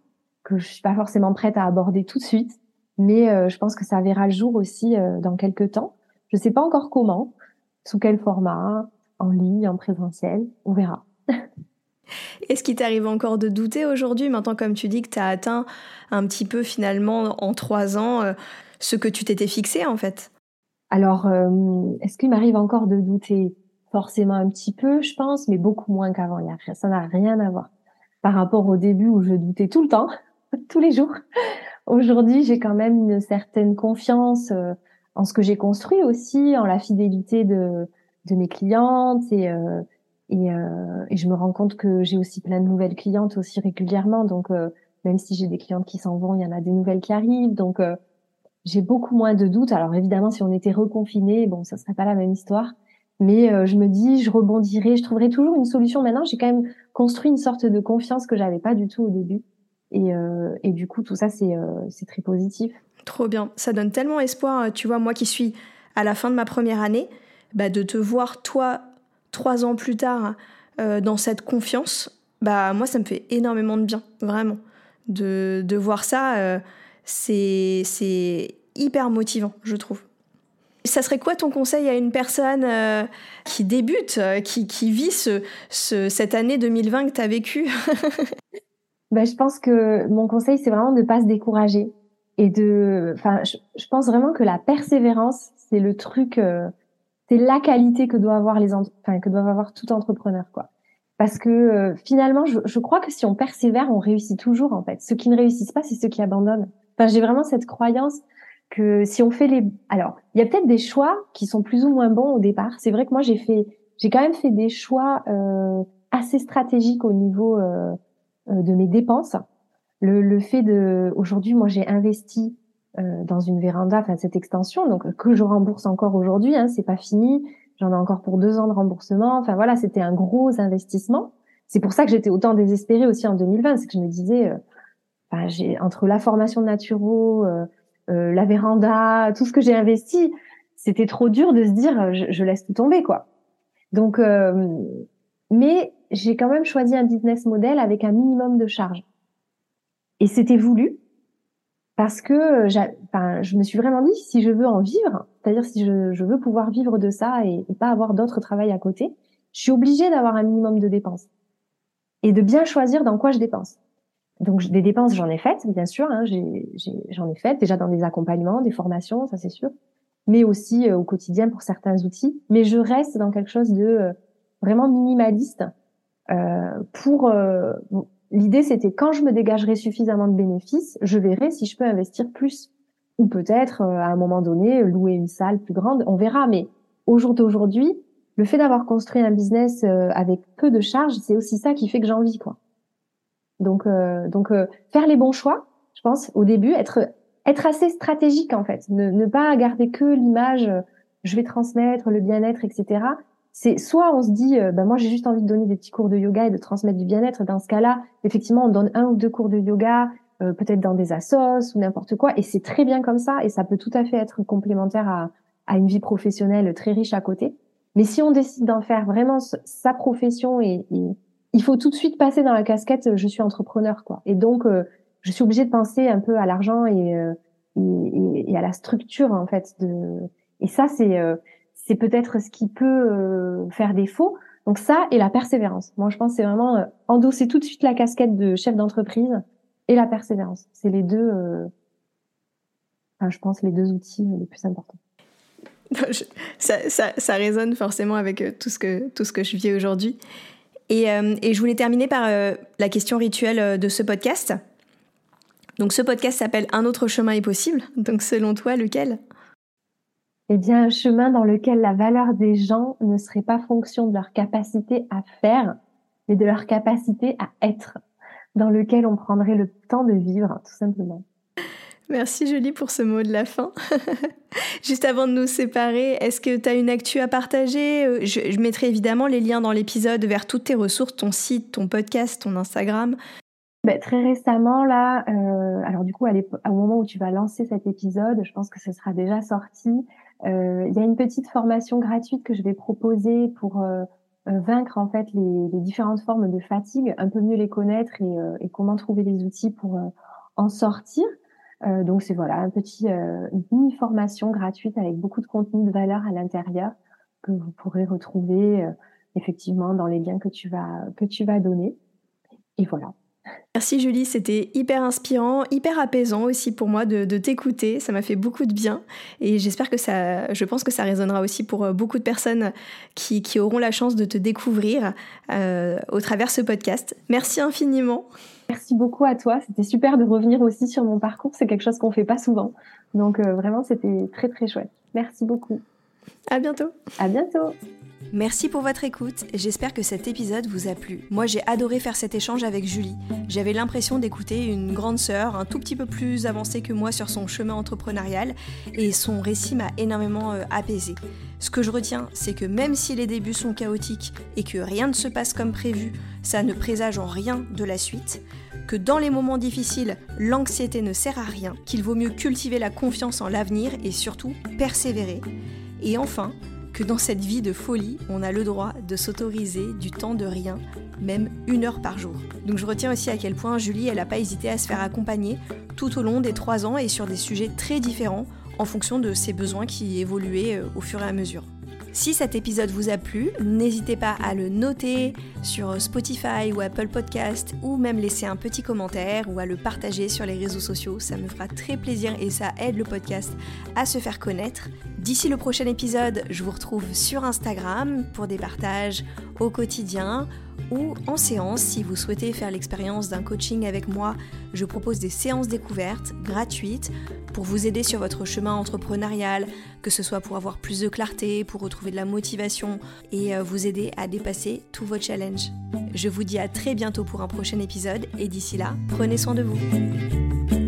Speaker 2: que je suis pas forcément prête à aborder tout de suite, mais je pense que ça verra le jour aussi dans quelques temps. Je sais pas encore comment, sous quel format, en ligne, en présentiel, on verra.
Speaker 1: Est-ce qu'il t'arrive encore de douter aujourd'hui, maintenant comme tu dis que tu as atteint un petit peu finalement en trois ans euh, ce que tu t'étais fixé en fait?
Speaker 2: Alors, euh, est-ce qu'il m'arrive encore de douter? Forcément un petit peu, je pense, mais beaucoup moins qu'avant. Ça n'a rien à voir. Par rapport au début où je doutais tout le temps, [laughs] tous les jours. Aujourd'hui, j'ai quand même une certaine confiance. Euh, en ce que j'ai construit aussi, en la fidélité de, mes clientes et, euh, euh, et, je me rends compte que j'ai aussi plein de nouvelles clientes aussi régulièrement. Donc euh, même si j'ai des clientes qui s'en vont, il y en a des nouvelles qui arrivent. Donc j'ai beaucoup moins de doutes. Alors évidemment, si on était reconfiné, bon, ça serait pas la même histoire. Mais je me dis, je rebondirai, je trouverai toujours une solution. Maintenant, j'ai quand même construit une sorte de confiance que j'avais pas du tout au début. Et, et du coup, tout ça, c'est c'est très positif.
Speaker 1: Trop bien. Ça donne tellement espoir, euh, tu vois, moi qui suis à la fin de ma première année, bah, de te voir, toi, trois ans plus tard, euh, dans cette confiance, bah, moi, ça me fait énormément de bien, vraiment. De, de voir ça, euh, c'est hyper motivant, je trouve. Ça serait quoi ton conseil à une personne qui débute, qui, qui vit ce, cette année 2020 que tu as vécue? [laughs]
Speaker 2: bah, Je pense que mon conseil, c'est vraiment de ne pas se décourager et de, enfin, je, pense vraiment que la persévérance, c'est le truc, euh, c'est la qualité que doit avoir les, enfin, que doivent avoir tout entrepreneur, quoi. parce que euh, finalement, je, je, crois que si on persévère, on réussit toujours en fait. Ceux qui ne réussissent pas, c'est ceux qui abandonnent. Enfin, j'ai vraiment cette croyance que si on fait les, alors il y a peut-être des choix qui sont plus ou moins bons au départ. C'est vrai que moi j'ai fait, j'ai quand même fait des choix euh, assez stratégiques au niveau euh de mes dépenses. Le, le fait de, aujourd'hui, moi j'ai investi euh, dans une véranda, enfin cette extension, donc que je rembourse encore aujourd'hui, hein, c'est pas fini. J'en ai encore pour deux ans de remboursement. Enfin voilà, c'était un gros investissement. C'est pour ça que j'étais autant désespérée aussi en 2020, c'est que je me disais, euh, j'ai entre la formation de naturo, euh, euh, la véranda, tout ce que j'ai investi, c'était trop dur de se dire, euh, je, je laisse tout tomber quoi. Donc, euh, mais j'ai quand même choisi un business model avec un minimum de charges. Et c'était voulu parce que enfin, je me suis vraiment dit, si je veux en vivre, c'est-à-dire si je, je, veux pouvoir vivre de ça et, pas avoir d'autres travail à côté, je suis obligée d'avoir un minimum de dépenses et de bien choisir dans quoi je dépense. Donc des dépenses, j'en ai faites, bien sûr, hein, j'en ai, ai, faites déjà dans des accompagnements, des formations, ça c'est sûr, mais aussi euh, au quotidien pour certains outils. Mais je reste dans quelque chose de euh, vraiment minimaliste euh, pour euh, L'idée, c'était quand je me dégagerai suffisamment de bénéfices, je verrai si je peux investir plus. Ou peut-être, euh, à un moment donné, louer une salle plus grande. On verra. Mais au jour d'aujourd'hui, le fait d'avoir construit un business euh, avec peu de charges, c'est aussi ça qui fait que j'en vis, quoi. Donc, euh, donc faire les bons choix, je pense, au début, être être assez stratégique en fait, ne, ne pas garder que l'image, je vais transmettre le bien-être, etc c'est soit on se dit, euh, bah moi j'ai juste envie de donner des petits cours de yoga et de transmettre du bien-être. Dans ce cas-là, effectivement, on donne un ou deux cours de yoga, euh, peut-être dans des assos ou n'importe quoi, et c'est très bien comme ça, et ça peut tout à fait être complémentaire à, à une vie professionnelle très riche à côté. Mais si on décide d'en faire vraiment sa profession, et, il faut tout de suite passer dans la casquette je suis entrepreneur, quoi. Et donc euh, je suis obligée de penser un peu à l'argent et, et, et, à la structure en fait de. Et ça c'est c'est peut-être ce qui peut euh, faire défaut. Donc ça et la persévérance. Moi, je pense c'est vraiment euh, endosser tout de suite la casquette de chef d'entreprise et la persévérance. C'est les deux, euh, enfin, je pense, les deux outils les plus importants.
Speaker 1: ça, ça, ça, résonne forcément avec tout ce que, tout ce que je vis aujourd'hui. Et, et, je voulais terminer par la question rituelle de ce podcast. Donc ce podcast s'appelle Un autre chemin est possible. Donc selon toi, lequel?
Speaker 2: Eh bien, un chemin dans lequel la valeur des gens ne serait pas fonction de leur capacité à faire, mais de leur capacité à être, dans lequel on prendrait le temps de vivre, tout simplement.
Speaker 1: Merci Julie pour ce mot de la fin. [laughs] Juste avant de nous séparer, est-ce que tu as une actu à partager? Euh, je, mettrai évidemment les liens dans l'épisode vers toutes tes ressources, ton site, ton podcast, ton Instagram.
Speaker 2: Ben, très récemment, là, euh, alors du coup, au moment où tu vas lancer cet épisode, je pense que ce sera déjà sorti. Euh, il y a une petite formation gratuite que je vais proposer pour euh, euh, vaincre en fait les, les, différentes formes de fatigue, un peu mieux les connaître et, comment trouver les outils pour en sortir. donc c'est voilà un petit une mini formation gratuite avec beaucoup de contenu de valeur à l'intérieur que vous pourrez retrouver effectivement dans les liens que tu vas que tu vas donner. Et voilà.
Speaker 1: Merci Julie, c'était hyper inspirant, hyper apaisant aussi pour moi de, t'écouter. Ça m'a fait beaucoup de bien et j'espère que ça, je pense que ça résonnera aussi pour euh, beaucoup de personnes qui, auront la chance de te découvrir euh, au travers ce podcast. Merci infiniment.
Speaker 2: Merci beaucoup à toi. C'était super de revenir aussi sur mon parcours. C'est quelque chose qu'on fait pas souvent. Donc euh, vraiment, c'était très très chouette. Merci beaucoup.
Speaker 1: À bientôt.
Speaker 2: À bientôt.
Speaker 1: Merci pour votre écoute, j'espère que cet épisode vous a plu. Moi j'ai adoré faire cet échange avec Julie. J'avais l'impression d'écouter une grande sœur, un tout petit peu plus avancée que moi sur son chemin entrepreneurial, et son récit m'a énormément euh, apaisé. Ce que je retiens, c'est que même si les débuts sont chaotiques et que rien ne se passe comme prévu, ça ne présage en rien de la suite, que dans les moments difficiles, l'anxiété ne sert à rien, qu'il vaut mieux cultiver la confiance en l'avenir et surtout persévérer. Et enfin, dans cette vie de folie, on a le droit de s'autoriser du temps de rien, même une heure par jour. Donc je retiens aussi à quel point Julie, elle n'a pas hésité à se faire accompagner tout au long des trois ans et sur des sujets très différents en fonction de ses besoins qui évoluaient euh, au fur et à mesure. Si cet épisode vous a plu, n'hésitez pas à le noter sur Spotify ou Apple Podcast ou même laisser un petit commentaire ou à le partager sur les réseaux sociaux. Ça me fera très plaisir et ça aide le podcast à se faire connaître. D'ici le prochain épisode, je vous retrouve sur Instagram pour des partages au quotidien ou en séance. Si vous souhaitez faire l'expérience d'un coaching avec moi, je propose des séances découvertes gratuites pour vous aider sur votre chemin entrepreneurial, que ce soit pour avoir plus de clarté, pour retrouver de la motivation et euh, vous aider à dépasser tous vos challenges. Je vous dis à très bientôt pour un prochain épisode et d'ici là, prenez soin de vous.